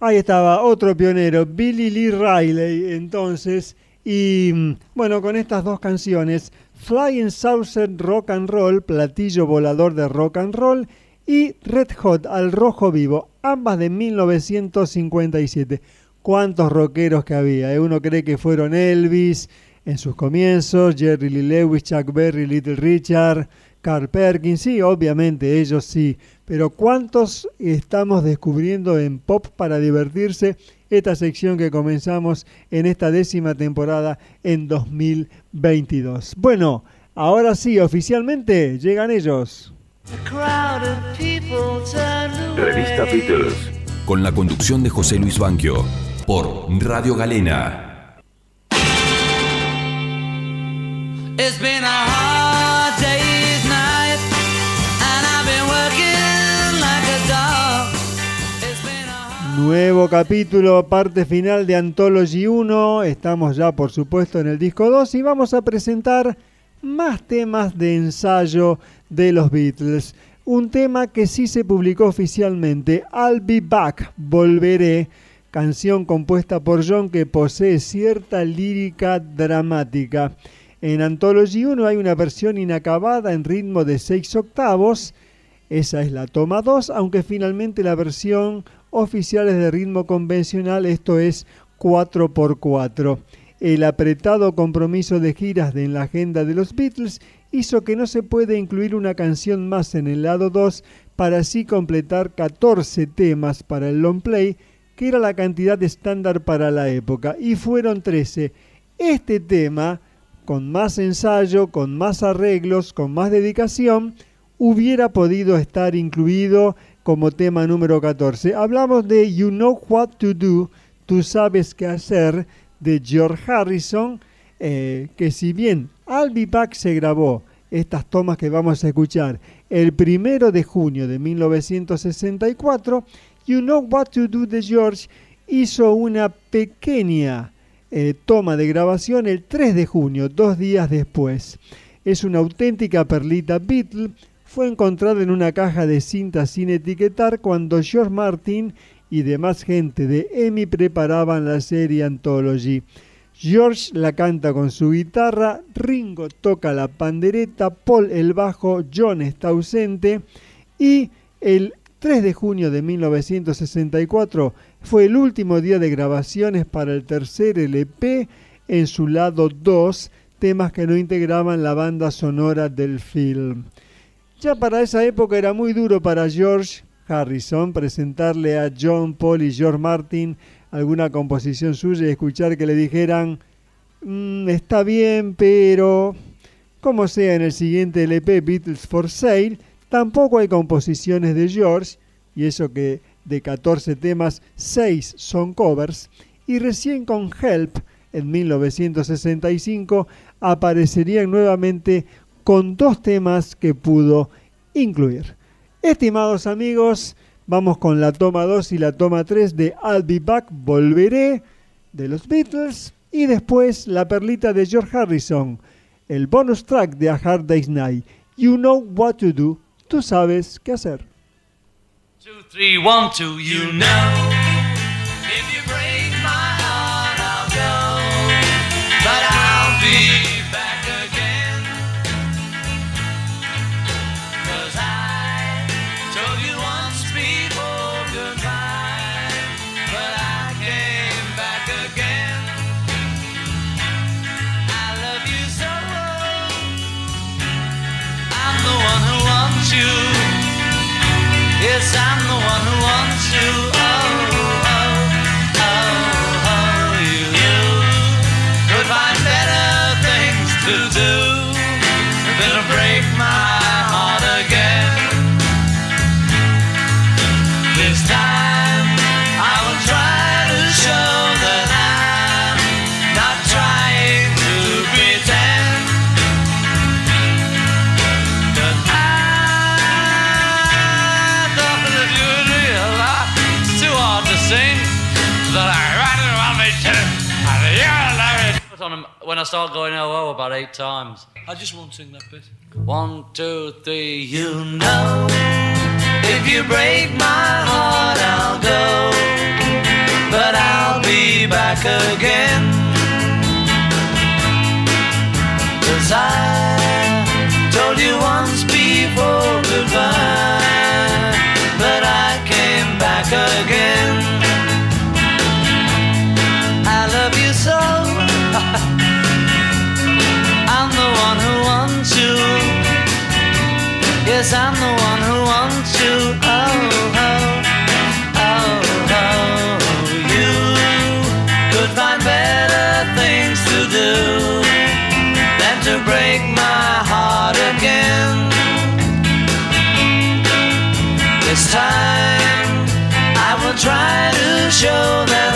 Ahí estaba otro pionero, Billy Lee Riley, entonces. Y mm, bueno, con estas dos canciones, Flying Saucer Rock and Roll, platillo volador de rock and roll, y Red Hot al rojo vivo, ambas de 1957. ¿Cuántos rockeros que había? eh? Uno cree que fueron Elvis en sus comienzos, Jerry Lee Lewis, Chuck Berry, Little Richard, Carl Perkins, sí, obviamente ellos sí, pero ¿cuántos estamos descubriendo en Pop para divertirse? Esta sección que comenzamos en esta décima temporada en 2022. Bueno, ahora sí, oficialmente llegan ellos. Revista. Beatles. Con la conducción de José Luis Banquio. Por Radio Galena. It's been a Nuevo capítulo, parte final de Anthology 1. Estamos ya, por supuesto, en el disco 2 y vamos a presentar más temas de ensayo de los Beatles. Un tema que sí se publicó oficialmente, I'll Be Back, Volveré, canción compuesta por John que posee cierta lírica dramática. En Anthology 1 hay una versión inacabada en ritmo de 6 octavos. Esa es la toma 2, aunque finalmente la versión oficial es de ritmo convencional, esto es 4x4. El apretado compromiso de giras de en la agenda de los Beatles hizo que no se pueda incluir una canción más en el lado 2 para así completar 14 temas para el long play, que era la cantidad estándar para la época, y fueron 13. Este tema, con más ensayo, con más arreglos, con más dedicación, hubiera podido estar incluido como tema número 14. Hablamos de You Know What to Do, Tú sabes qué hacer, de George Harrison, eh, que si bien I'll Be Back se grabó, estas tomas que vamos a escuchar, el primero de junio de 1964, You Know What to Do de George hizo una pequeña eh, toma de grabación el 3 de junio, dos días después. Es una auténtica perlita Beatle. Fue encontrada en una caja de cinta sin etiquetar cuando George Martin y demás gente de EMI preparaban la serie Anthology. George la canta con su guitarra, Ringo toca la pandereta, Paul el bajo, John está ausente y el 3 de junio de 1964 fue el último día de grabaciones para el tercer LP en su lado 2, temas que no integraban la banda sonora del film. Ya para esa época era muy duro para George Harrison presentarle a John, Paul y George Martin alguna composición suya y escuchar que le dijeran, "Mm, está bien, pero como sea en el siguiente LP Beatles for Sale, tampoco hay composiciones de George, y eso que de 14 temas, 6 son covers, y recién con Help, en 1965, aparecerían nuevamente con dos temas que pudo incluir. Estimados amigos, vamos con la toma 2 y la toma 3 de I'll Be Back, Volveré, de los Beatles, y después la perlita de George Harrison, el bonus track de A Hard Day's Night, You Know What to Do, tú sabes qué hacer. When I start going oh oh about eight times. I just won't sing that bit. One, two, three, you know. If you break my heart, I'll go. But I'll be back again. Cause I told you once before goodbye. But I came back again. Yes, I'm the one who wants you. Oh, oh, oh, oh. You could find better things to do than to break my heart again. This time I will try to show that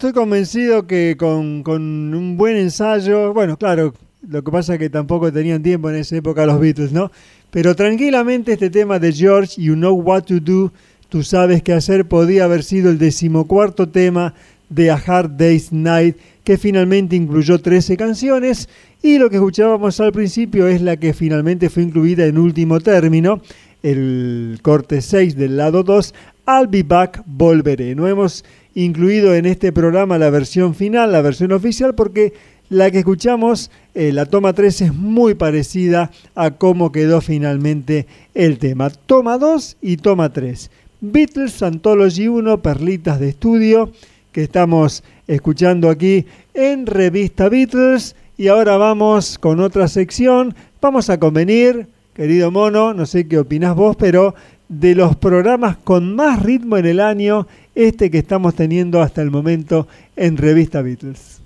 Estoy, co- estoy convencido que con un buen ensayo, bueno, claro, lo que pasa es que tampoco tenían tiempo en esa época los Beatles, ¿no? Pero tranquilamente este tema de George, You Know What to Do, tú sabes qué hacer, podía haber sido el decimocuarto tema de A Hard Day's Night, que finalmente incluyó 13 canciones, y lo que escuchábamos al principio es la que finalmente fue incluida en último término, el corte 6 del lado 2, I'll Be Back, Volveré. No hemos incluido en este programa la versión final, la versión oficial, porque la que escuchamos, eh, la toma 3, es muy parecida a cómo quedó finalmente el tema. Toma 2 y toma 3. Beatles Anthology 1, Perlitas de Estudio, que estamos escuchando aquí en Revista Beatles. Y ahora vamos con otra sección. Vamos a convenir, querido mono, no sé qué opinás vos, pero de los programas con más ritmo en el año, este que estamos teniendo hasta el momento en Revista Beatles.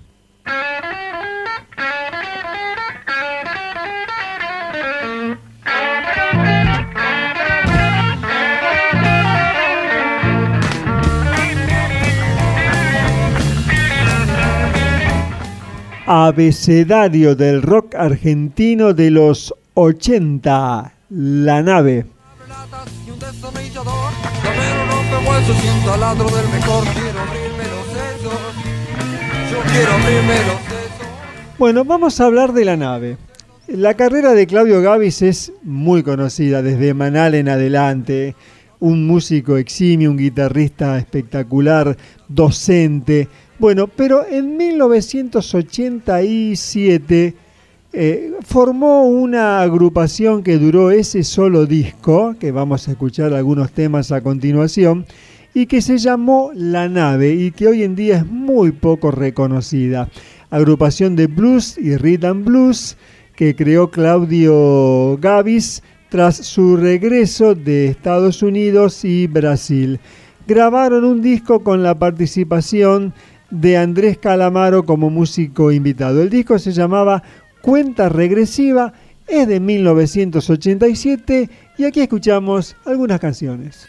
Abecedario del rock argentino de los 80, La Nave. Damero rompe huesos y un taladro del mejor. Quiero abrirme los. Yo quiero abrirme los. Bueno, vamos a hablar de La Nave. La carrera de Claudio Gavis es muy conocida desde Manal en adelante. Un músico eximio, un guitarrista espectacular, docente. Bueno, pero en 1987 eh, formó una agrupación que duró ese solo disco, que vamos a escuchar algunos temas a continuación, y que se llamó La Nave y que hoy en día es muy poco reconocida. Agrupación de blues y rhythm blues que creó Claudio Gavis tras su regreso de Estados Unidos y Brasil. Grabaron un disco con la participación de Andrés Calamaro como músico invitado. El disco se llamaba Cuenta Regresiva, es de 1987 y aquí escuchamos algunas canciones.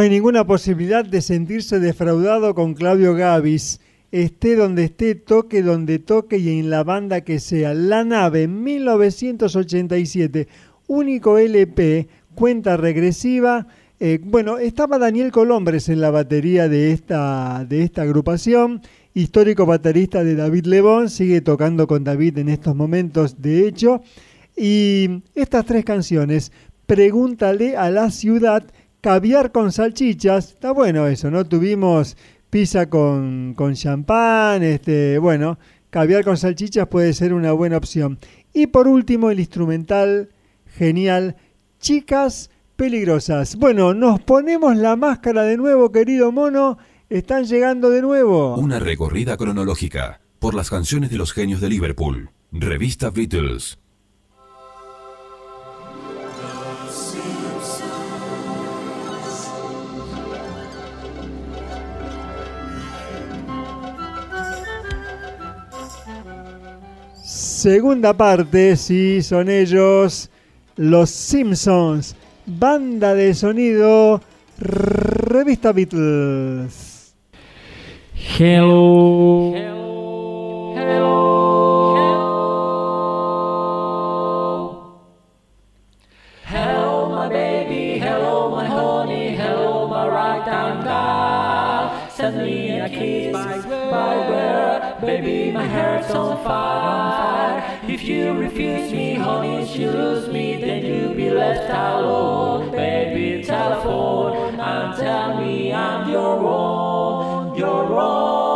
No hay ninguna posibilidad de sentirse defraudado con Claudio Gavis. Esté donde esté, toque donde toque y en la banda que sea. La nave 1987, único LP, cuenta regresiva. Eh, bueno, estaba Daniel Colombres en la batería de esta, de esta agrupación, histórico baterista de David Lebón, sigue tocando con David en estos momentos, de hecho. Y estas tres canciones, Pregúntale a la ciudad, Caviar con salchichas, está bueno eso, ¿no? Tuvimos pizza con, con champán, este, bueno, caviar con salchichas puede ser una buena opción. Y por último, el instrumental genial, Chicas Peligrosas. Bueno, nos ponemos la máscara de nuevo, querido mono, están llegando de nuevo. Una recorrida cronológica por las canciones de los genios de Liverpool. Revista Beatles. Segunda parte, sí, son ellos, los Simpsons, banda de sonido, revista Beatles. Hello. Hello, my baby. Hello, my honey. Hello, my right hand guy. Send me a kiss baby, my heart's on fire. If you refuse me, honey, if you lose me, then you'll be left alone. Baby, telephone and tell me I'm your own, your own.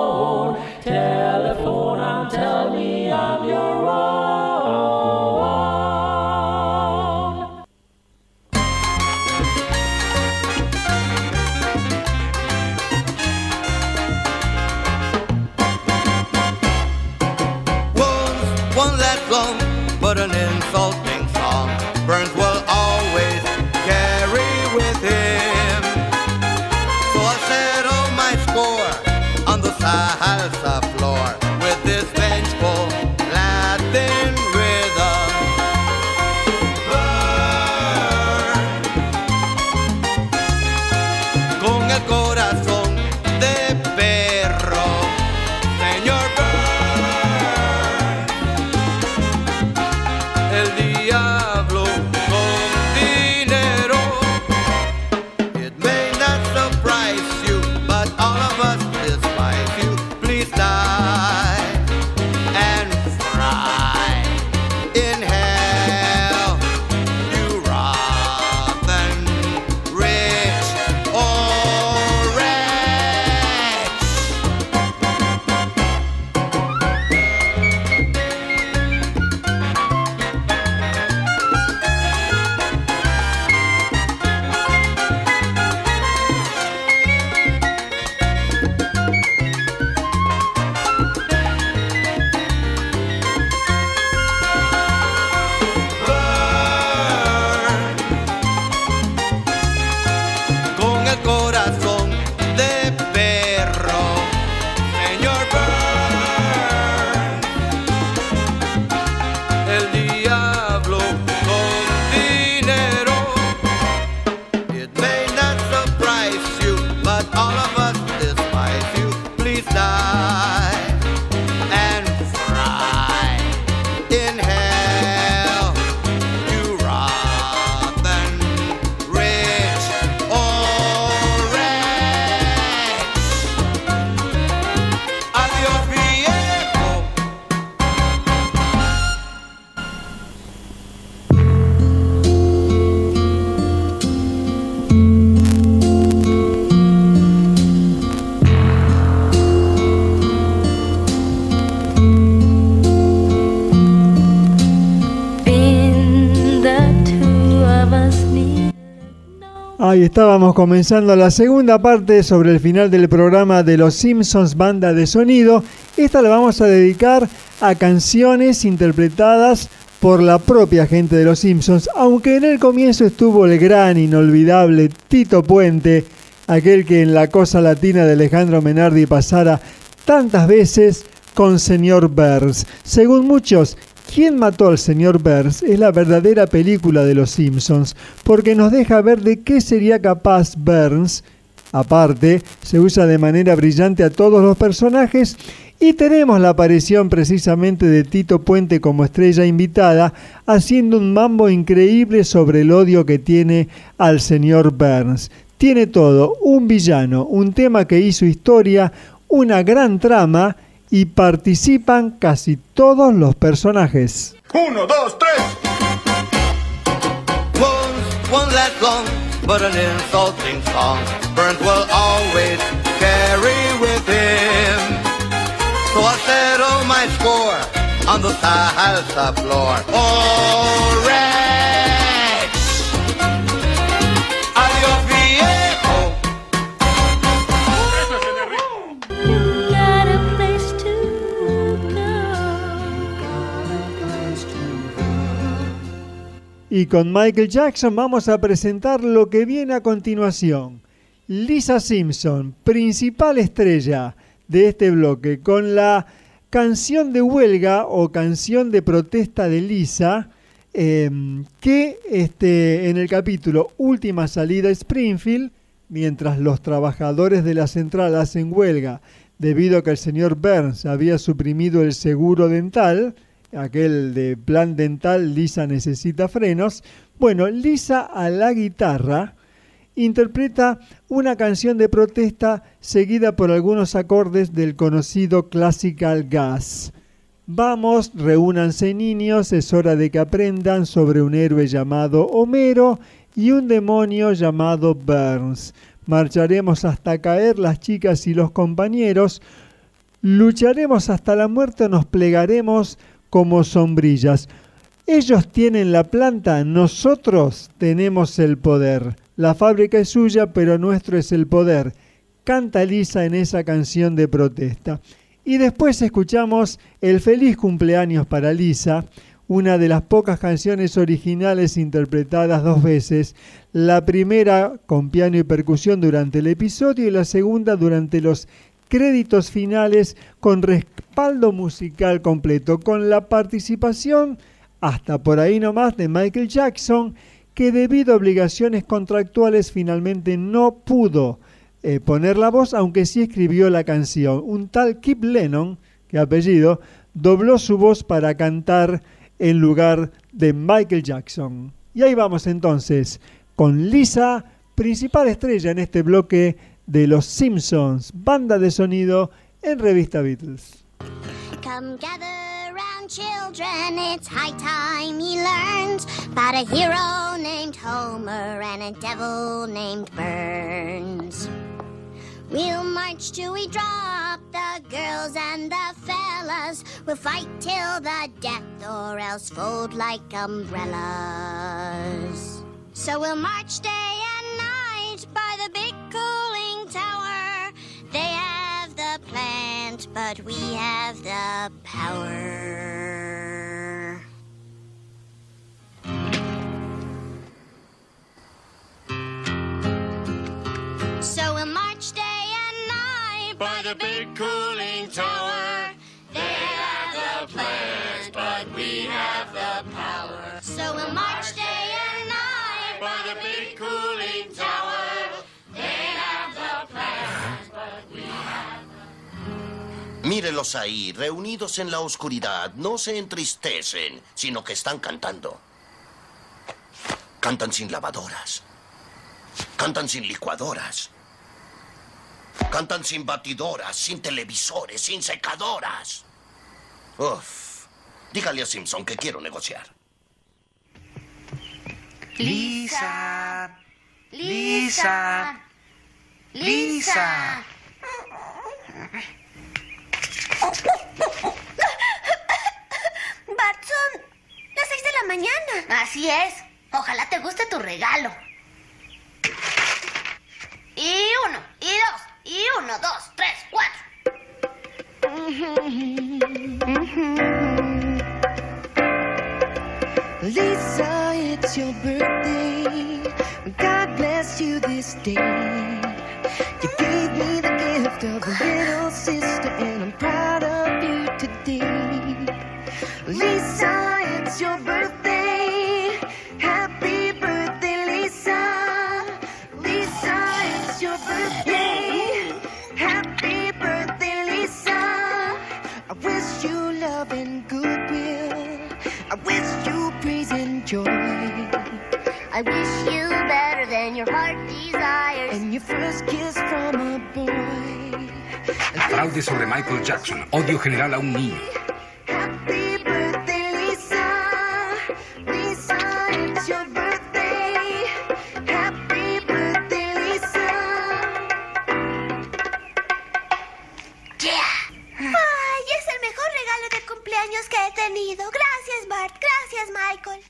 Estábamos comenzando la segunda parte sobre el final del programa de Los Simpsons Banda de Sonido. Esta la vamos a dedicar a canciones interpretadas por la propia gente de Los Simpsons, aunque en el comienzo estuvo el gran, inolvidable Tito Puente, aquel que en la cosa latina de Alejandro Menardi pasara tantas veces con señor Burns. Según muchos, ¿Quién mató al señor Burns? es la verdadera película de los Simpsons, porque nos deja ver de qué sería capaz Burns. Aparte, se usa de manera brillante a todos los personajes y tenemos la aparición precisamente de Tito Puente como estrella invitada, haciendo un mambo increíble sobre el odio que tiene al señor Burns. Tiene todo, un villano, un tema que hizo historia, una gran trama y participan casi todos los personajes. Uno, dos, tres. Wounds won't last Y con Michael Jackson vamos a presentar lo que viene a continuación. Lisa Simpson, principal estrella de este bloque, con la canción de huelga o canción de protesta de Lisa, eh, que este, en el capítulo Última salida Springfield, mientras los trabajadores de la central hacen huelga debido a que el señor Burns había suprimido el seguro dental, aquel de plan dental, Lisa necesita frenos. Bueno, Lisa a la guitarra interpreta una canción de protesta seguida por algunos acordes del conocido Classical Gas. Vamos, reúnanse niños, es hora de que aprendan sobre un héroe llamado Homero y un demonio llamado Burns. Marcharemos hasta caer las chicas y los compañeros, lucharemos hasta la muerte, nos plegaremos como sombrillas. Ellos tienen la planta, nosotros tenemos el poder. La fábrica es suya, pero nuestro es el poder. Canta Lisa en esa canción de protesta. Y después escuchamos El feliz cumpleaños para Lisa, una de las pocas canciones originales interpretadas dos veces, la primera con piano y percusión durante el episodio y la segunda durante los créditos finales con respaldo musical completo, con la participación hasta por ahí nomás de Michael Jackson, que debido a obligaciones contractuales finalmente no pudo eh, poner la voz, aunque sí escribió la canción. Un tal Kip Lennon, que apellido, dobló su voz para cantar en lugar de Michael Jackson. Y ahí vamos entonces con Lisa, principal estrella en este bloque de Los Simpsons, banda de sonido en revista Beatles. Come gather round, children, it's high time ye learned about a hero named Homer and a devil named Burns. We'll march till we drop the girls and the fellas. We'll fight till the death or else fold like umbrellas. So we'll march day and night by the big cooling tower. They have the plant, but we have the power. So we'll march day and night by the big cooling tower. They have the plant, but we have the power. So we'll march Mírelos ahí, reunidos en la oscuridad. No se entristecen, sino que están cantando. Cantan sin lavadoras. Cantan sin licuadoras. Cantan sin batidoras, sin televisores, sin secadoras. Uf. Dígale a Simpson que quiero negociar. Lisa. Lisa. Lisa. Batson, las seis de la mañana. Así es. Ojalá te guste tu regalo. Y uno, y dos, y uno, dos, tres, cuatro. Lisa, it's your birthday. God bless you this day. Sobre Michael Jackson. Odio general a un niño. Happy birthday, Lisa. Lisa, it's your birthday. Happy birthday, Lisa. Ay, es el mejor regalo de cumpleaños que he tenido. Gracias, Bart. Gracias, Michael.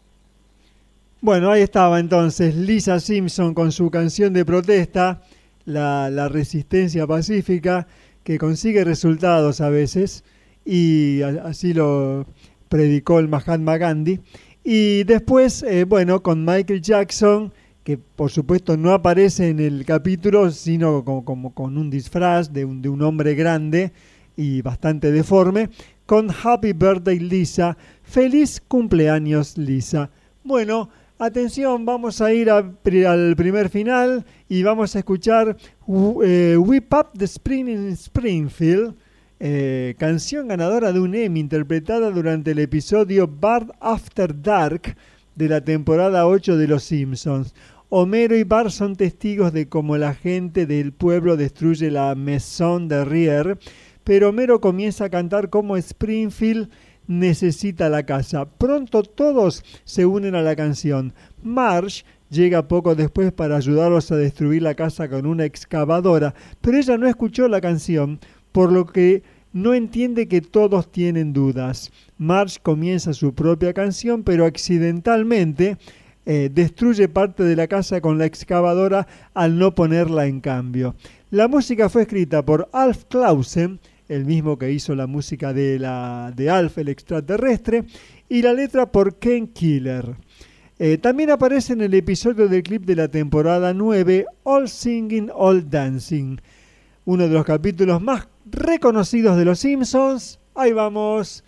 Bueno, ahí estaba entonces Lisa Simpson con su canción de protesta, la, la resistencia pacífica, que consigue resultados a veces, y así lo predicó el Mahatma Gandhi. Y después, eh, bueno, con Michael Jackson, que por supuesto no aparece en el capítulo, sino como, como con un disfraz de un, de un hombre grande y bastante deforme, con Happy Birthday Lisa, feliz cumpleaños Lisa. Bueno, atención, vamos a ir al primer final y vamos a escuchar eh, Whip Up the Spring in Springfield, eh, canción ganadora de un Emmy interpretada durante el episodio Bart After Dark de la temporada 8 de Los Simpsons. Homero y Bart son testigos de cómo la gente del pueblo destruye la Maison de Rier, pero Homero comienza a cantar cómo Springfield necesita la casa. Pronto todos se unen a la canción. Marge llega poco después para ayudarlos a destruir la casa con una excavadora, pero ella no escuchó la canción, por lo que no entiende que todos tienen dudas. Marge comienza su propia canción, pero accidentalmente eh, destruye parte de la casa con la excavadora al no ponerla en cambio. La música fue escrita por Alf Clausen, el mismo que hizo la música de, la, de Alf el extraterrestre, y la letra por Ken Killer. Eh, también aparece en el episodio del clip de la temporada 9, All Singing, All Dancing, uno de los capítulos más reconocidos de Los Simpsons. Ahí vamos.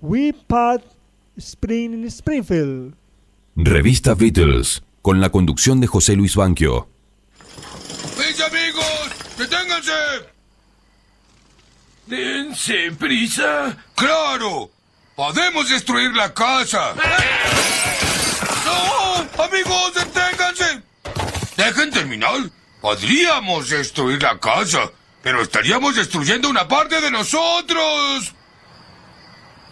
We Pat Spring in Springfield. Revista Beatles, con la conducción de José Luis Banquio. ¡Mis amigos! ¡Deténganse! ¡Dense prisa! ¡Claro! ¡Podemos destruir la casa! ¡No! ¡Amigos, deténganse! ¡Dejen terminar! Podríamos destruir la casa, pero estaríamos destruyendo una parte de nosotros.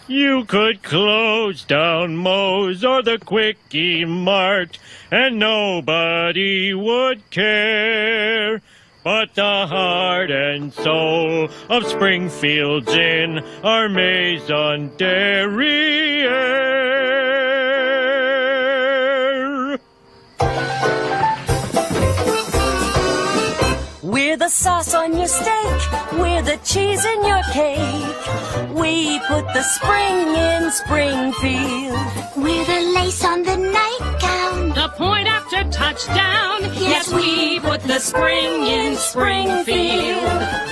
You could close down Moe's or the Quickie Mart, and nobody would care. But the heart and soul of Springfield's Inn are Maison Derriere. We're the sauce on your steak. We're the cheese in your cake. We put the spring in Springfield. We're the lace on the touchdown. Yes, we put the spring in Springfield.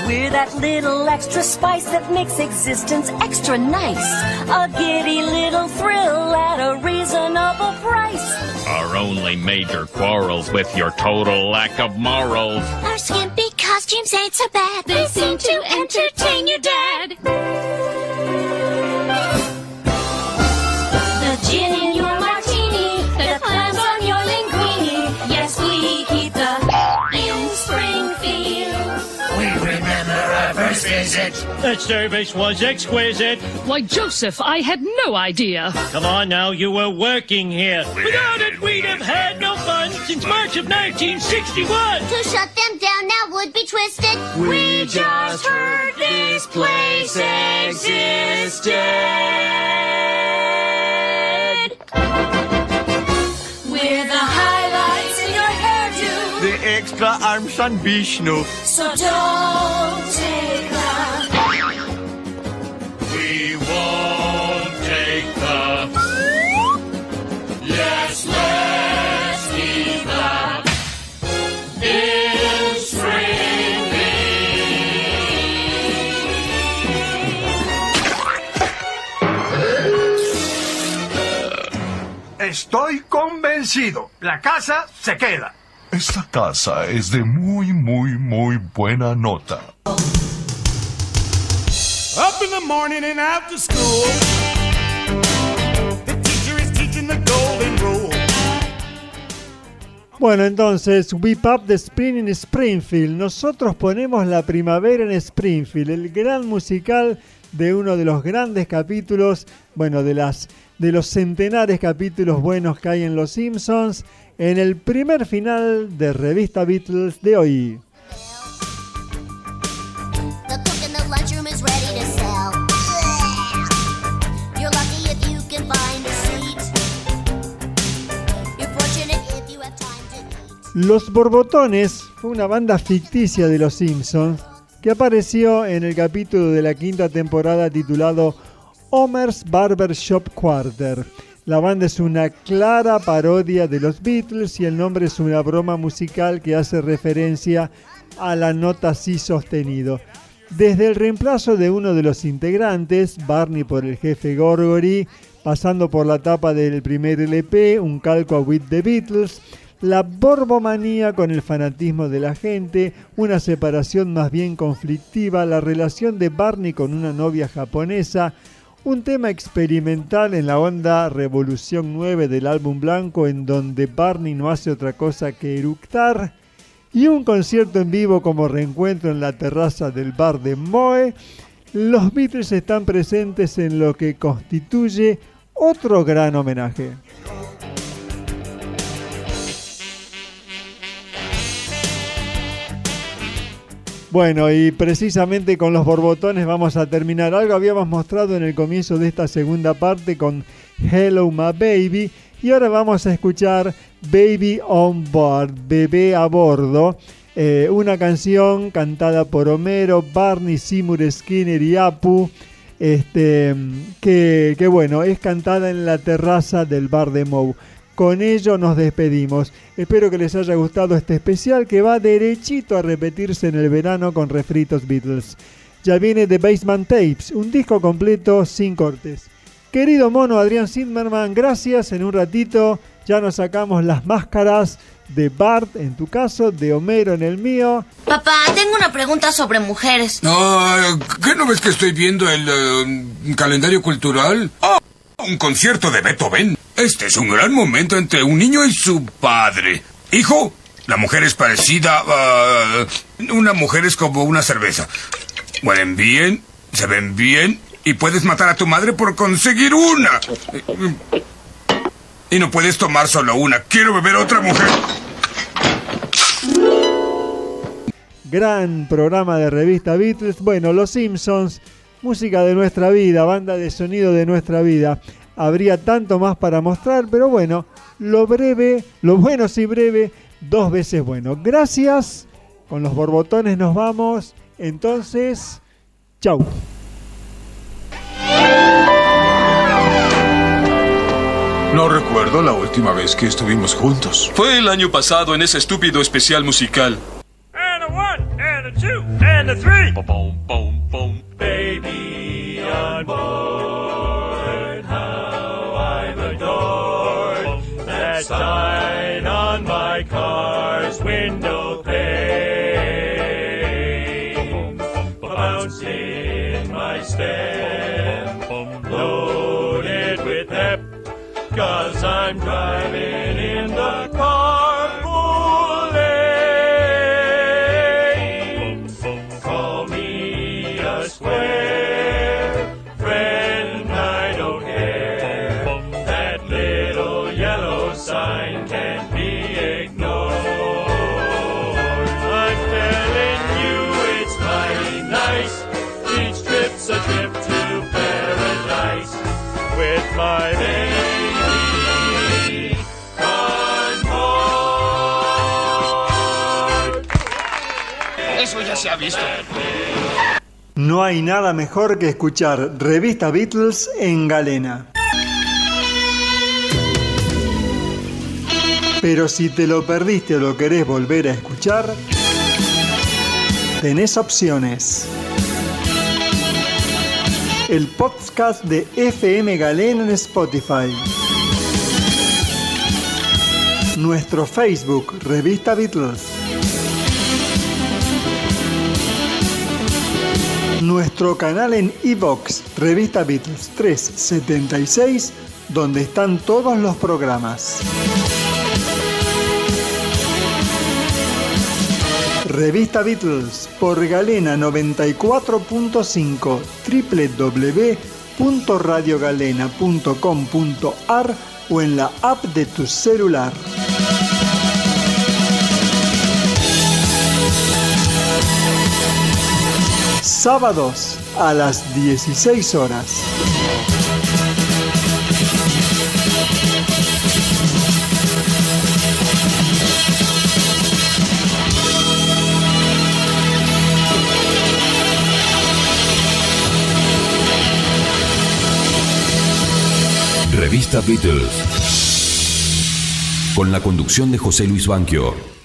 We're that little extra spice that makes existence extra nice. A giddy little thrill at a reasonable price. Our only major quarrels with your total lack of morals. Our skimpy costumes ain't so bad. They seem to entertain your dad. Our visit. That service was exquisite. Why, Joseph, I had no idea. Come on now, you were working here. Without it, we'd have had no fun since March of 1961. To shut them down now would be twisted. We just heard this place existed. We're the highlights in your hairdo. The extra arms on Vishnu. So don't Estoy convencido. La casa se queda. Esta casa es de muy, muy, muy buena nota. Happy in the morning and to school. The teacher is teaching the golden rule. Bueno, entonces, Whip Up the Spring in Springfield. Nosotros ponemos la primavera en Springfield, el gran musical de uno de los grandes capítulos, bueno, de las de los centenares capítulos buenos que hay en Los Simpsons, en el primer final de Revista Beatles de hoy. Los Borbotones fue una banda ficticia de Los Simpsons que apareció en el capítulo de la quinta temporada titulado Homer's Barbershop Quarter. La banda es una clara parodia de los Beatles y el nombre es una broma musical que hace referencia a la nota si sostenido. Desde el reemplazo de uno de los integrantes, Barney por el jefe Gorgory, pasando por la tapa del primer LP, un calco a With the Beatles, la borbomanía con el fanatismo de la gente, una separación más bien conflictiva, la relación de Barney con una novia japonesa, un tema experimental en la onda Revolución 9 del álbum blanco en donde Barney no hace otra cosa que eructar, y un concierto en vivo como reencuentro en la terraza del bar de Moe, los Beatles están presentes en lo que constituye otro gran homenaje. Bueno, y precisamente con los borbotones vamos a terminar. Algo habíamos mostrado en el comienzo de esta segunda parte con Hello My Baby. Y ahora vamos a escuchar Baby on Board, Bebé a Bordo. eh, una canción cantada por Homero, Barney, Seymour Skinner y Apu. Este, que, bueno, es cantada en la terraza del bar de Moe. Con ello nos despedimos. Espero que les haya gustado este especial que va derechito a repetirse en el verano con refritos Beatles. Ya viene The Basement Tapes, un disco completo sin cortes. Querido mono Adrián Zimmerman, gracias. En un ratito ya nos sacamos las máscaras de Bart en tu caso, de Homero en el mío. Papá, tengo una pregunta sobre mujeres. Ah, ¿Qué no ves que estoy viendo el eh, calendario cultural? ¡Oh! Un concierto de Beethoven. Este es un gran momento entre un niño y su padre. Hijo, la mujer es parecida a... una mujer es como una cerveza. Huelen bien, se ven bien y puedes matar a tu madre por conseguir una. Y no puedes tomar solo una. Quiero beber otra mujer. Gran programa de revista Beatles. Bueno, Los Simpsons, música de nuestra vida, banda de sonido de nuestra vida. Habría tanto más para mostrar, pero bueno, lo breve, lo bueno sí breve, dos veces bueno. Gracias. Con los borbotones nos vamos. Entonces, chau. No recuerdo la última vez que estuvimos juntos. Fue el año pasado en ese estúpido especial musical. And a one, and a two, and a three. Baby on board, that sign on my car's window pane. Bounce in my step, loaded with pep, cause I'm driving Eso ya se ha visto. No hay nada mejor que escuchar revista Beatles en galena. Pero si te lo perdiste o lo querés volver a escuchar, tenés opciones. El podcast de FM Galena en Spotify. Nuestro Facebook, Revista Beatles. nuestro canal en iVox, Revista Beatles 376, donde están todos los programas. Revista Beatles por Galena 94.5 www.radiogalena.com.ar o en la app de tu celular. Sábados a las 16 horas. Con la conducción de José Luis Banquio.